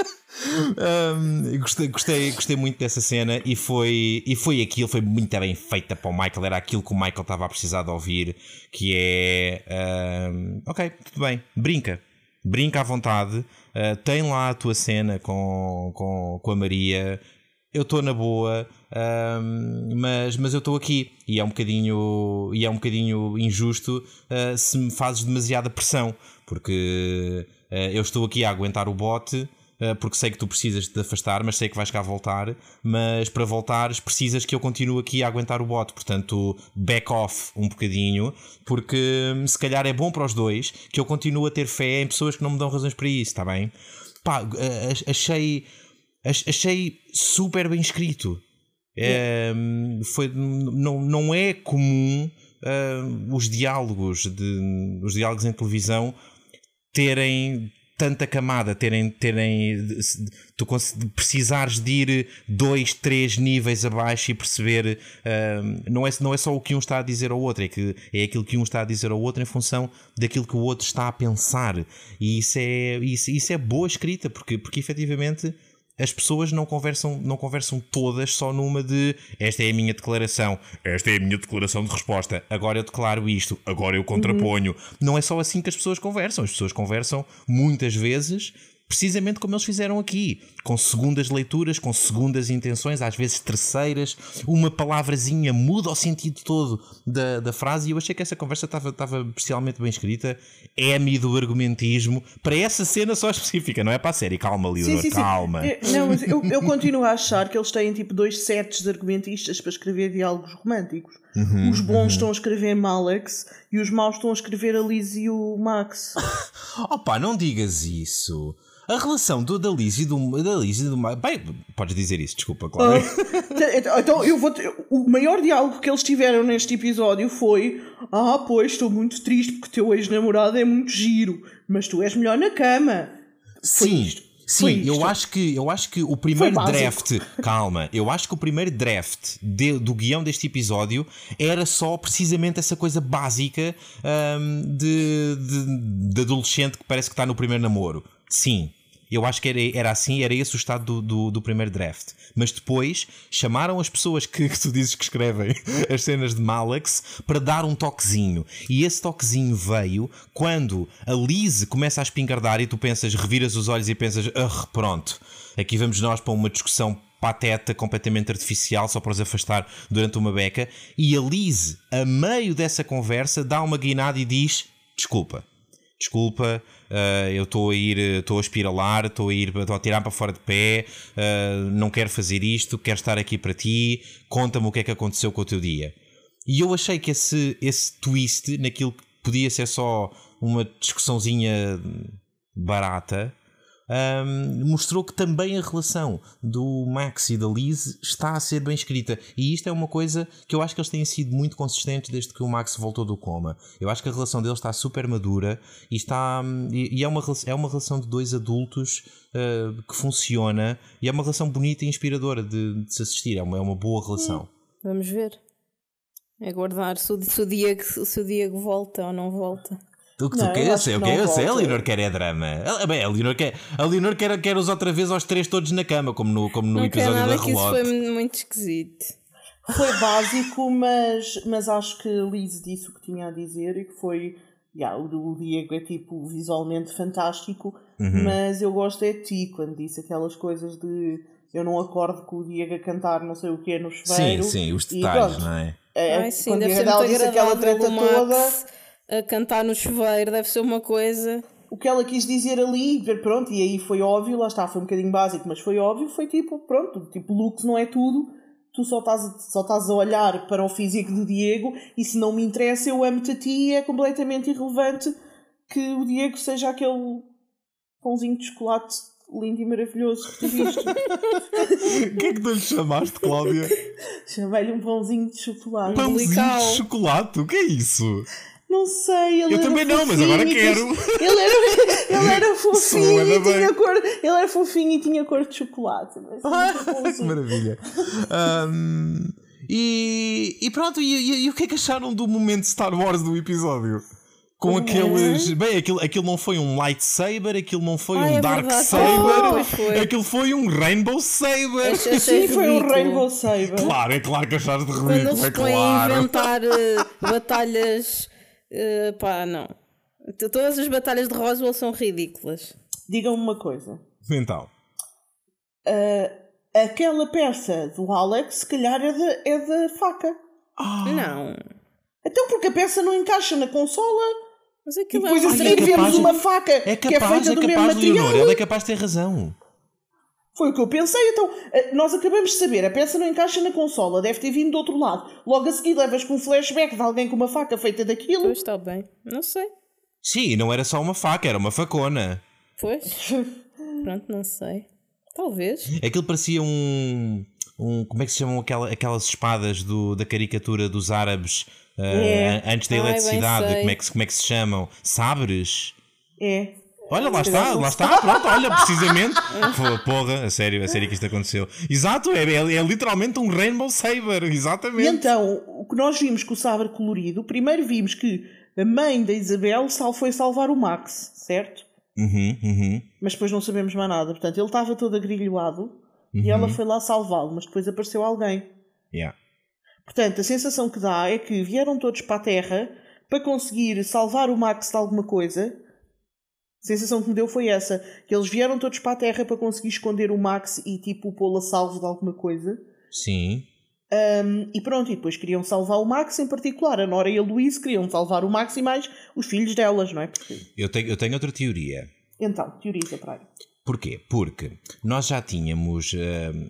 S1: Um, gostei, gostei, gostei muito dessa cena e foi, e foi aquilo, foi muito bem feita para o Michael, era aquilo que o Michael estava a precisar de ouvir, que é um, ok, tudo bem, brinca, brinca à vontade, uh, tem lá a tua cena com, com, com a Maria, eu estou na boa, um, mas, mas eu estou aqui. E é um bocadinho, e é um bocadinho injusto uh, se me fazes demasiada pressão, porque uh, eu estou aqui a aguentar o bote porque sei que tu precisas de te afastar, mas sei que vais cá voltar. Mas para voltares, precisas que eu continue aqui a aguentar o bote. Portanto, back off um bocadinho, porque hum, se calhar é bom para os dois que eu continue a ter fé em pessoas que não me dão razões para isso, está bem? Pá, achei, achei super bem escrito. É, foi, não, não é comum uh, os diálogos de, os diálogos em televisão terem tanta camada, terem, terem tu precisares de ir dois, três níveis abaixo e perceber uh, não, é, não é só o que um está a dizer ao outro, é, que, é aquilo que um está a dizer ao outro em função daquilo que o outro está a pensar. E isso é, isso, isso é boa escrita, porque, porque efetivamente as pessoas não conversam, não conversam todas só numa de esta é a minha declaração, esta é a minha declaração de resposta, agora eu declaro isto, agora eu contraponho. Uhum. Não é só assim que as pessoas conversam. As pessoas conversam muitas vezes precisamente como eles fizeram aqui, com segundas leituras, com segundas intenções, às vezes terceiras, uma palavrazinha muda o sentido todo da, da frase e eu achei que essa conversa estava, estava especialmente bem escrita, é-me do argumentismo, para essa cena só específica, não é para a série, calma Leonor, calma.
S2: Eu, não, mas eu, eu continuo a achar que eles têm tipo dois sets de argumentistas para escrever diálogos românticos. Uhum, os bons uhum. estão a escrever Malex e os maus estão a escrever a Liz e o Max.
S1: Opa, não digas isso. A relação do, da Liz e do, da Liz e do Bem, podes dizer isso, desculpa, claro.
S2: Uh, então, eu vou. O maior diálogo que eles tiveram neste episódio foi: Ah, pois, estou muito triste porque teu ex-namorado é muito giro, mas tu és melhor na cama.
S1: Sim. Sim, eu acho que eu acho que o primeiro draft, calma, eu acho que o primeiro draft de, do guião deste episódio era só precisamente essa coisa básica um, de, de, de adolescente que parece que está no primeiro namoro. Sim, eu acho que era, era assim, era esse o estado do, do, do, primeiro draft. Mas depois chamaram as pessoas que, que, tu dizes que escrevem as cenas de Malax para dar um toquezinho. E esse toquezinho veio quando a Lise começa a espingardar e tu pensas, reviras os olhos e pensas, ah, pronto, aqui vamos nós para uma discussão pateta completamente artificial só para os afastar durante uma beca. E a Lise, a meio dessa conversa, dá uma guinada e diz: Desculpa, desculpa, uh, eu estou a ir, estou a espiralar, estou a ir, estou a tirar para fora de pé, uh, não quero fazer isto, quero estar aqui para ti, conta-me o que é que aconteceu com o teu dia. E eu achei que esse, esse twist, naquilo que podia ser só uma discussãozinha barata, um, mostrou que também a relação do Max e da Liz está a ser bem escrita. E isto é uma coisa que eu acho que eles têm sido muito consistentes desde que o Max voltou do coma. Eu acho que a relação deles está super madura e, está, e, e é, uma, é uma relação de dois adultos uh, que funciona e é uma relação bonita e inspiradora de, de se assistir. É uma, é uma boa relação. Hum,
S3: vamos ver. É guardar se o, se, o Diego, se o Diego volta ou não volta.
S1: O que tu queres? Eu, eu quero ser. A Leonor quer é drama. A, bem, a Leonor quer, a Leonor quer, quer os outra vez aos três todos na cama, como no, como no
S3: não
S1: episódio
S3: nada
S1: da
S3: que Isso foi muito esquisito.
S2: Foi básico, mas, mas acho que Liz disse o que tinha a dizer e que foi. Yeah, o, Diego é tipo visualmente fantástico, uhum. mas eu gosto é de ti quando disse aquelas coisas de eu não acordo com o Diego a cantar não sei o que no chuveiro.
S1: Sim, sim, os detalhes, não é?
S3: é Ai, sim, quando deve ser muito disse aquela treta toda a cantar no chuveiro deve ser uma coisa.
S2: O que ela quis dizer ali, pronto, e aí foi óbvio, lá está, foi um bocadinho básico, mas foi óbvio, foi tipo, pronto, tipo, looks não é tudo, tu só estás, a, só estás a olhar para o físico do Diego e se não me interessa, eu amo-te a ti é completamente irrelevante que o Diego seja aquele pãozinho de chocolate lindo e maravilhoso que tu viste.
S1: O que é que tu lhe chamaste, Cláudia?
S2: Chamei-lhe um pãozinho de chocolate.
S1: Pãozinho de chocolate? O que é isso?
S2: Não sei, ele
S1: Eu também não, mas agora quero.
S2: Ele era, ele era fofinho e tinha cor. Ele era fofinho e tinha cor de chocolate.
S1: Mas que maravilha. Um, e, e pronto, e, e, e, o que é que acharam do momento Star Wars do episódio? Com uhum. aqueles. Bem, aquilo, aquilo não foi um lightsaber, aquilo não foi Ai, um é dark saber, oh, aquilo foi um rainbow saber.
S2: Sim, foi um rainbow saber.
S1: Claro, é claro que achaste de ridículo. Quando eles é claro.
S3: inventar uh, batalhas Uh, pá, não. Todas as batalhas de Roswell são ridículas.
S2: Digam-me uma coisa.
S1: Então.
S2: Uh, aquela peça do Alex, se calhar, é da, é da faca.
S3: Oh. Não.
S2: Então, porque a peça não encaixa na consola.
S3: Mas aquilo
S2: e depois
S3: é
S2: a seguir vemos uma faca
S1: é capaz,
S2: que é feita
S1: é
S2: do
S1: mesmo
S2: material.
S1: Leonor, ele é capaz de ter razão.
S2: Foi o que eu pensei, então eh, nós acabamos de saber, a peça não encaixa na consola, deve ter vindo do outro lado. Logo a seguir levas com um flashback de alguém com uma faca feita daquilo.
S3: Pois está bem, não sei.
S1: Sim, não era só uma faca, era uma facona.
S3: Pois, pronto, não sei. Talvez.
S1: Aquilo parecia um. um como é que se chamam aquela, aquelas espadas do, da caricatura dos árabes uh, é. antes da eletricidade? como, é que, como é que se chamam? Sabres?
S2: É.
S1: Olha, lá está, lá está, pronto, olha, precisamente. Porra, a sério, a sério que isto aconteceu. Exato, é, é, é, literalmente um Rainbow Saber, exatamente.
S2: E então, o que nós vimos com o sabre colorido, primeiro vimos que a mãe da Isabel foi salvar o Max, certo?
S1: Uhum, uhum.
S2: Mas depois não sabemos mais nada. Portanto, ele estava todo agrilhoado uhum. e ela foi lá salvá-lo, mas depois apareceu alguém.
S1: Yeah.
S2: Portanto, a sensação que dá é que vieram todos para a Terra para conseguir salvar o Max de alguma coisa a sensação que me deu foi essa: que eles vieram todos para a Terra para conseguir esconder o Max e tipo pô-lo a salvo de alguma coisa.
S1: Sim.
S2: Um, e pronto, e depois queriam salvar o Max em particular. A Nora e a Luís queriam salvar o Max e mais os filhos delas, não é? Porque...
S1: Eu, tenho, eu tenho outra teoria.
S2: Então, teoriza para aí.
S1: Porquê? Porque nós já tínhamos,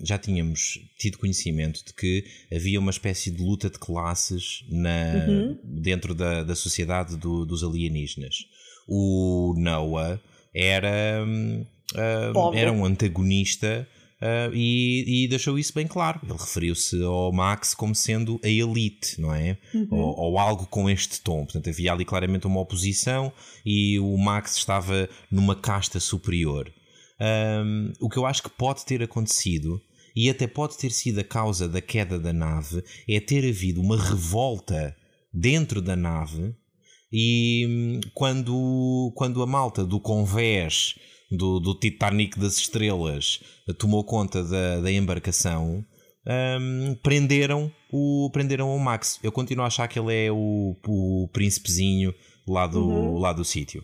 S1: já tínhamos tido conhecimento de que havia uma espécie de luta de classes na, uhum. dentro da, da sociedade do, dos alienígenas o Noah era, uh, era um antagonista uh, e, e, deixou isso bem claro. Ele referiu-se ao Max como sendo a elite, não é? Uhum. Ou, ou, algo com este tom. Portanto, havia ali claramente uma oposição e o Max estava numa casta superior. Um, o que eu acho que pode ter acontecido e até pode ter sido a causa da queda da nave é ter havido uma revolta dentro da nave e hum, quando, quando a malta do convés do, do Titanic das Estrelas tomou conta da, da embarcação, um, prenderam, o, prenderam o Max. Eu continuo a achar que ele é o, o príncipezinho lá do, uhum. lá do sítio.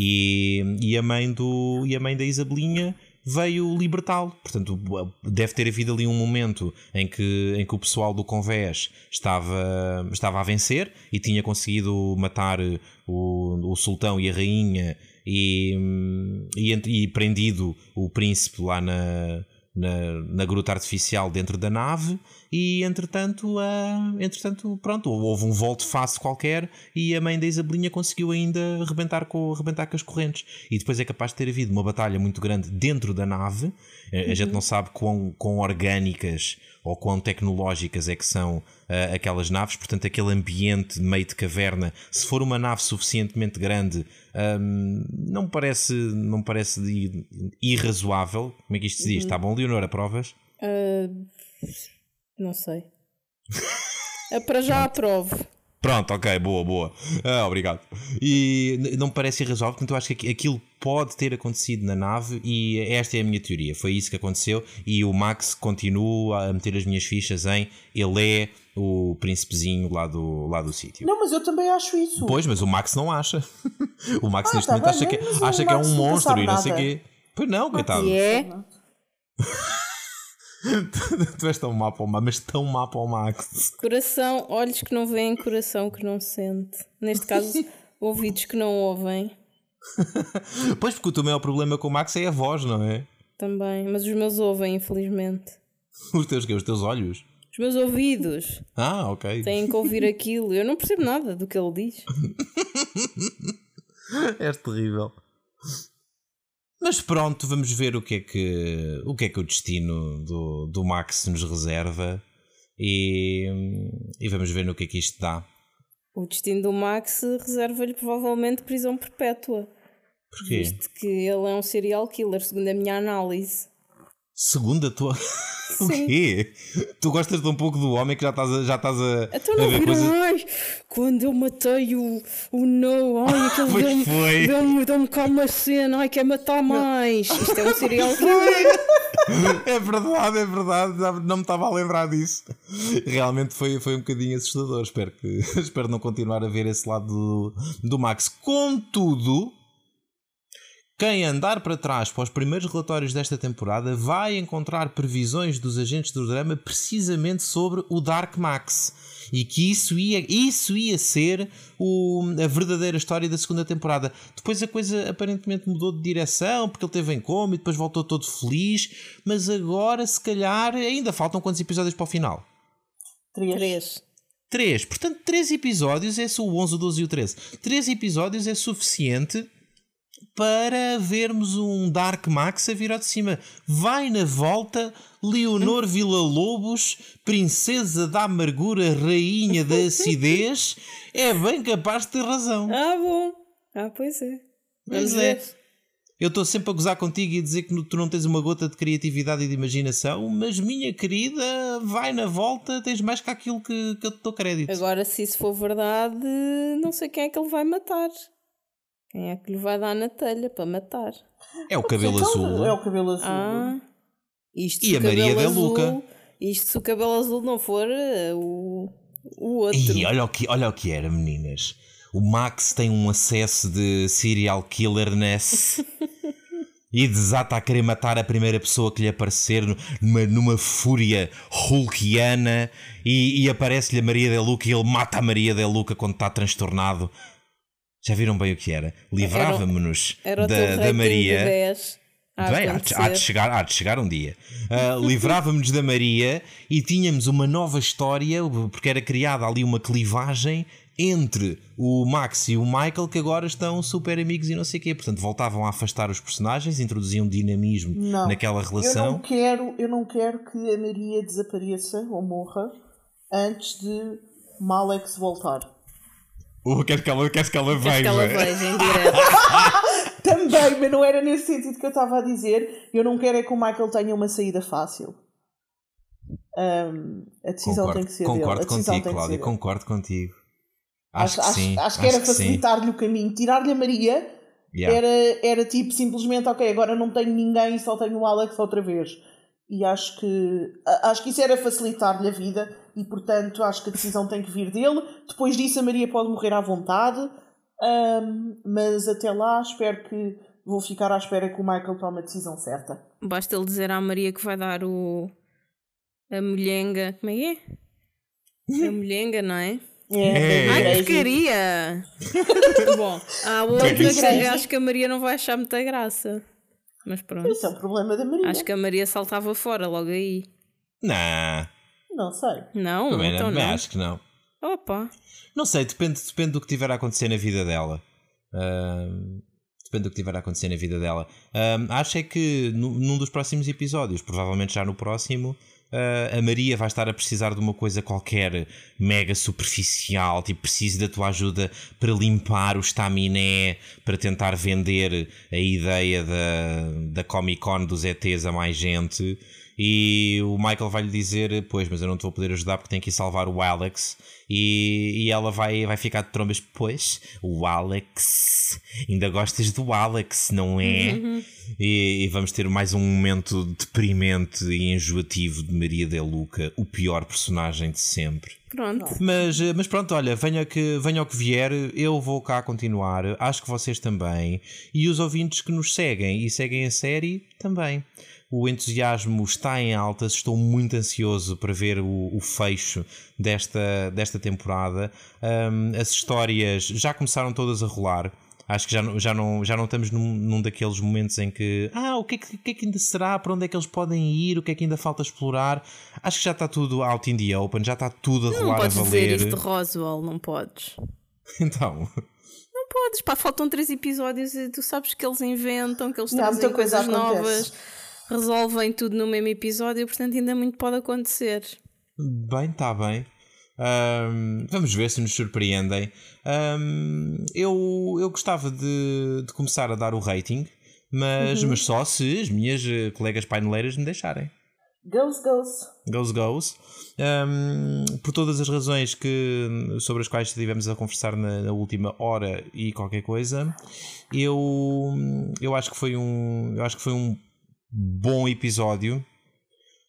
S1: E, e, a mãe do, e a mãe da Isabelinha veio libertá-lo. Portanto, deve ter havido ali um momento em que, em que o pessoal do Convés estava, estava a vencer e tinha conseguido matar o, o sultão e a rainha e, e, e prendido o príncipe lá na, na, na gruta artificial dentro da nave e entretanto, uh, entretanto pronto, houve um volte-face qualquer e a mãe da Isabelinha conseguiu ainda arrebentar com, arrebentar com as correntes e depois é capaz de ter havido uma batalha muito grande dentro da nave a gente não sabe quão, quão orgânicas ou quão tecnológicas é que são uh, aquelas naves, portanto, aquele ambiente meio de caverna, se for uma nave suficientemente grande, um, não me parece, não me parece irrazoável. Como é que isto se diz? Uhum. Está bom, Leonor, aprovas?
S3: Uh, não sei. É para já aprovo.
S1: Pronto, ok, boa, boa. Ah, obrigado. E não me parece irrazoável, portanto, eu acho que aquilo pode ter acontecido na nave e esta é a minha teoria. Foi isso que aconteceu e o Max continua a meter as minhas fichas em ele é o príncipezinho lá do, lá do sítio.
S2: Não, mas eu também acho isso.
S1: Pois, mas o Max não acha. o Max ah, neste tá momento acha, que, acha que é um monstro e não sei o quê. Pois não, coitado.
S3: E é?
S1: tu és tão má para o Max, mas tão má para o Max.
S3: Coração, olhos que não veem, coração que não sente. Neste caso, ouvidos que não ouvem.
S1: pois, porque o teu maior problema com o Max é a voz, não é?
S3: Também, mas os meus ouvem, infelizmente.
S1: Os teus quê? Os teus olhos?
S3: Os meus ouvidos.
S1: Ah, ok.
S3: Têm que ouvir aquilo. Eu não percebo nada do que ele diz.
S1: És terrível. Mas pronto, vamos ver o que é que o, que é que o destino do, do Max nos reserva e, e vamos ver no que é que isto dá.
S3: O destino do Max reserva-lhe provavelmente prisão perpétua.
S1: Porquê?
S3: Visto que ele é um serial killer, segundo a minha análise.
S1: Segundo a tua. o quê? Tu gostas de um pouco do homem que já estás a, já estás a,
S3: então não a ver coisas... ai, quando eu matei o, o No, ai, aquele deu-me deu deu cá uma cena, ai, quer matar mais. Isto é um serial killer.
S1: é verdade, é verdade, não me estava a lembrar disso. Realmente foi, foi um bocadinho assustador. Espero, que, espero não continuar a ver esse lado do, do Max. Contudo, quem andar para trás para os primeiros relatórios desta temporada vai encontrar previsões dos agentes do drama precisamente sobre o Dark Max. E que isso ia, isso ia ser o, a verdadeira história da segunda temporada. Depois a coisa aparentemente mudou de direção, porque ele teve em coma e depois voltou todo feliz. Mas agora, se calhar, ainda faltam quantos episódios para o final?
S3: Três.
S1: Três. Portanto, três episódios é o 11, o 12 e o 13. Três episódios é suficiente para vermos um Dark Max a virar de cima. Vai na volta Leonor Villa-Lobos, princesa da amargura, rainha da acidez, é bem capaz de ter razão.
S3: Ah, bom. Ah, pois é.
S1: Mas é. Eu estou sempre a gozar contigo e a dizer que tu não tens uma gota de criatividade e de imaginação, mas minha querida, vai na volta, tens mais que aquilo que, que eu te dou crédito.
S3: Agora, se isso for verdade, não sei quem é que ele vai matar. Quem é que lhe vai dar na telha para matar?
S1: É o cabelo então, azul.
S2: É o cabelo azul.
S3: Ah, isto
S1: e a Maria da Luca.
S3: Isto se o cabelo azul não for uh, o, o outro.
S1: E olha o, que, olha o que era, meninas. O Max tem um acesso de serial killerness e desata a querer matar a primeira pessoa que lhe aparecer numa, numa fúria hulkiana e, e aparece-lhe a Maria da Luca e ele mata a Maria da Luca quando está transtornado já viram bem o que era? Livrávamos-nos da, da Maria. Bem, há de, há, de chegar, há de chegar um dia. Uh, Livrávamos da Maria e tínhamos uma nova história, porque era criada ali uma clivagem entre o Max e o Michael, que agora estão super amigos e não sei o quê. Portanto, voltavam a afastar os personagens, introduziam dinamismo não, naquela relação.
S2: Eu não, quero, eu não quero que a Maria desapareça ou morra antes de Malex voltar.
S1: Queres que ela, que ela veja?
S3: que ela veja em direto.
S2: Também, mas não era nesse sentido que eu estava a dizer. Eu não quero é que o Michael tenha uma saída fácil. Um, a decisão
S1: concordo,
S2: tem que ser
S1: concordo
S2: dele.
S1: Contigo, Cláudia, concordo contigo. Acho,
S2: acho
S1: que sim.
S2: Acho, acho que era facilitar-lhe o caminho. Tirar-lhe a Maria yeah. era, era tipo simplesmente, ok, agora não tenho ninguém, só tenho o Alex outra vez. E acho que, acho que isso era facilitar-lhe a vida e, portanto, acho que a decisão tem que vir dele. Depois disso, a Maria pode morrer à vontade, um, mas até lá, espero que vou ficar à espera que o Michael tome a decisão certa.
S3: Basta ele dizer à Maria que vai dar o. a molhenga. Como é que é? A molhenga, não é?
S2: É,
S3: é. Ai, que queria! Bom, há outra que acho que a Maria não vai achar muita graça. Mas pronto.
S2: Isso é um problema da Maria.
S3: Acho que a Maria saltava fora logo aí.
S1: Não,
S2: Não sei.
S3: Não,
S1: também,
S3: então
S1: não, também
S3: não.
S1: acho que não.
S3: Opa.
S1: Não sei, depende, depende do que tiver a acontecer na vida dela. Ahm, depende do que tiver a acontecer na vida dela. Ahm, acho é que nu- num dos próximos episódios, provavelmente já no próximo, ah, a Maria vai estar a precisar de uma coisa qualquer mega superficial, tipo, preciso da tua ajuda para limpar o estaminé, para tentar vender a ideia da, da Comic Con dos ETs a mais gente. E o Michael vai lhe dizer: Pois, mas eu não te vou poder ajudar porque tenho que ir salvar o Alex. E, e ela vai, vai ficar de trombas: Pois, o Alex, ainda gostas do Alex, não é? E, e vamos ter mais um momento deprimente e enjoativo de Maria de Luca, o pior personagem de sempre.
S3: Pronto.
S1: Mas, mas pronto, olha, venha, que, venha o que vier, eu vou cá continuar, acho que vocês também, e os ouvintes que nos seguem e seguem a série também. O entusiasmo está em altas, estou muito ansioso para ver o, o fecho desta, desta temporada. Ahm, as histórias já começaram todas a rolar. Acho que já, não- já, não, já não estamos num, num daqueles momentos em que ah, o que, é que, o que é que ainda será? Para onde é que eles podem ir? O que é que ainda falta explorar? Acho que já está tudo out in the open, já está tudo a
S3: Não
S1: rolar a
S3: podes dizer
S1: valer.
S3: isso de Roswell, não podes.
S1: Então,
S3: Não podes, pá, faltam três episódios e tu sabes que eles inventam, que eles
S2: Não,
S3: trazem
S2: muita coisa
S3: coisas
S2: acontece.
S3: novas, resolvem tudo no mesmo episódio, portanto ainda muito pode acontecer.
S1: bem, está bem. Ahm, vamos ver se nos surpreendem. Ahm, eu, eu gostava de, de começar a dar o rating, mas, mas só se as minhas eh, colegas paineleiras me deixarem.
S2: Goes, goes.
S1: Goes Goes. Um, por todas as razões que, sobre as quais estivemos a conversar na, na última hora e qualquer coisa, eu, eu acho que foi um eu acho que foi um bom episódio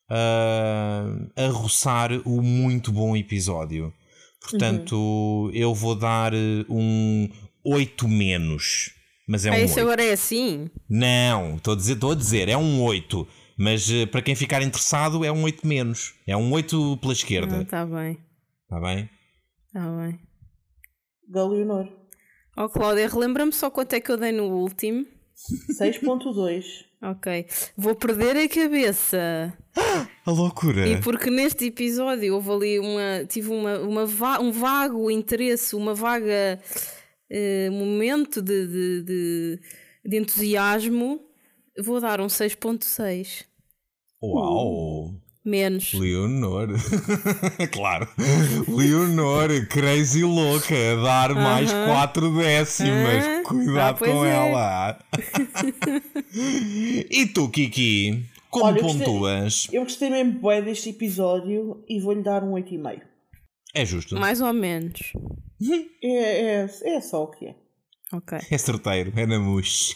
S1: uh, a roçar o muito bom episódio. Portanto, eu vou dar um 8 menos. Mas é um
S3: ah, isso
S1: 8.
S3: agora é assim?
S1: Não, estou a dizer, estou a dizer, é um 8. Mas eh, para quem ficar interessado é um 8 menos. É um 8 pela
S3: Ah,
S1: esquerda.
S3: tá bem,
S1: Está bem?
S3: tá bem.
S2: Go Leonor.
S3: Ó Cláudia, relembra-me só quanto é que eu dei no último.
S2: 6.2.
S3: Ok. Vou perder a cabeça.
S1: A loucura.
S3: E porque neste episódio houve ali uma. tive uma, uma va- um vago interesse, uma vaga eh, momento de, de, de, de entusiasmo, vou dar um 6.6.
S1: Uau!
S3: Menos.
S1: Leonor. claro. Leonor, crazy louca, a dar mais 4 décimas.
S3: Aham.
S1: Cuidado
S3: Ah,
S1: com
S3: é.
S1: ela. e tu, Kiki? Como
S2: Olha, eu gostei-
S1: pontuas?
S2: Eu gostei mesmo bem deste episódio e vou-lhe dar um 8,5.
S1: É justo.
S3: Mais ou menos.
S2: É, é, é só o que é.
S3: Ok.
S1: É certeiro, é na mousse.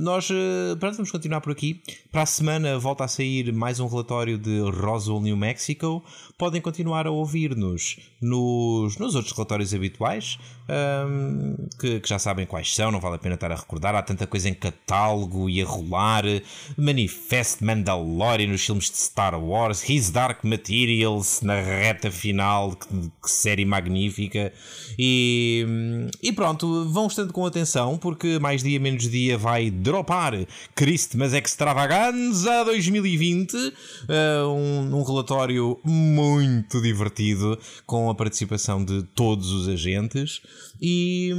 S1: Nós eh, pronto, vamos continuar por aqui. Para a semana volta a sair mais um relatório de Roswell, New Mexico. Podem continuar a ouvir-nos nos, nos outros relatórios habituais, ahm, que, que já sabem quais são, não vale a pena estar a recordar. Há tanta coisa em catálogo e a rolar. Manifest Mandalorian nos filmes de Star Wars, His Dark Materials na reta final, que, que série magnífica. E, e pronto, vão estando com atenção, porque mais dia menos dia vai dropar Christmas Extravaganza 2020, eh, um, um relatório muito divertido com a participação de todos os agentes. E,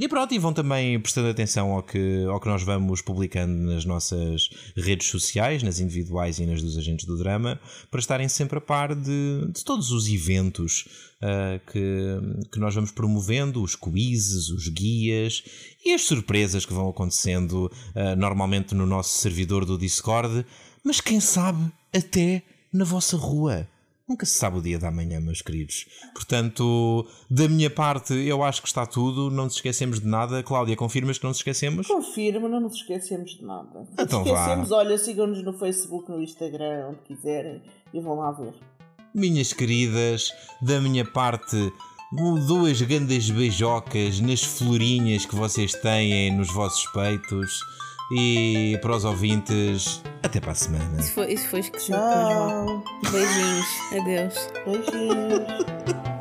S1: e pronto, e vão também prestando atenção ao que, ao que nós vamos publicando nas nossas redes sociais, nas individuais e nas dos agentes do drama, para estarem sempre a par de, de todos os eventos ah, que, que nós vamos promovendo, os quizzes, os guias e as surpresas que vão acontecendo ah, normalmente no nosso servidor do Discord, mas quem sabe até na vossa rua. Nunca se sabe o dia da manhã, meus queridos. Portanto, da minha parte, eu acho que está tudo. Não nos esquecemos de nada. Cláudia, confirmas que não nos esquecemos?
S2: Confirma, não nos esquecemos de nada. Não
S1: Então
S2: nos esquecemos,
S1: vá.
S2: olha, sigam-nos no Facebook, no Instagram, onde quiserem e vão lá ver.
S1: Minhas queridas, da minha parte, duas grandes beijocas nas florinhas que vocês têm nos vossos peitos. E para os ouvintes, até para a semana.
S3: Isso foi, isso foi esquisito. Beijinhos. Adeus.
S2: Beijinhos.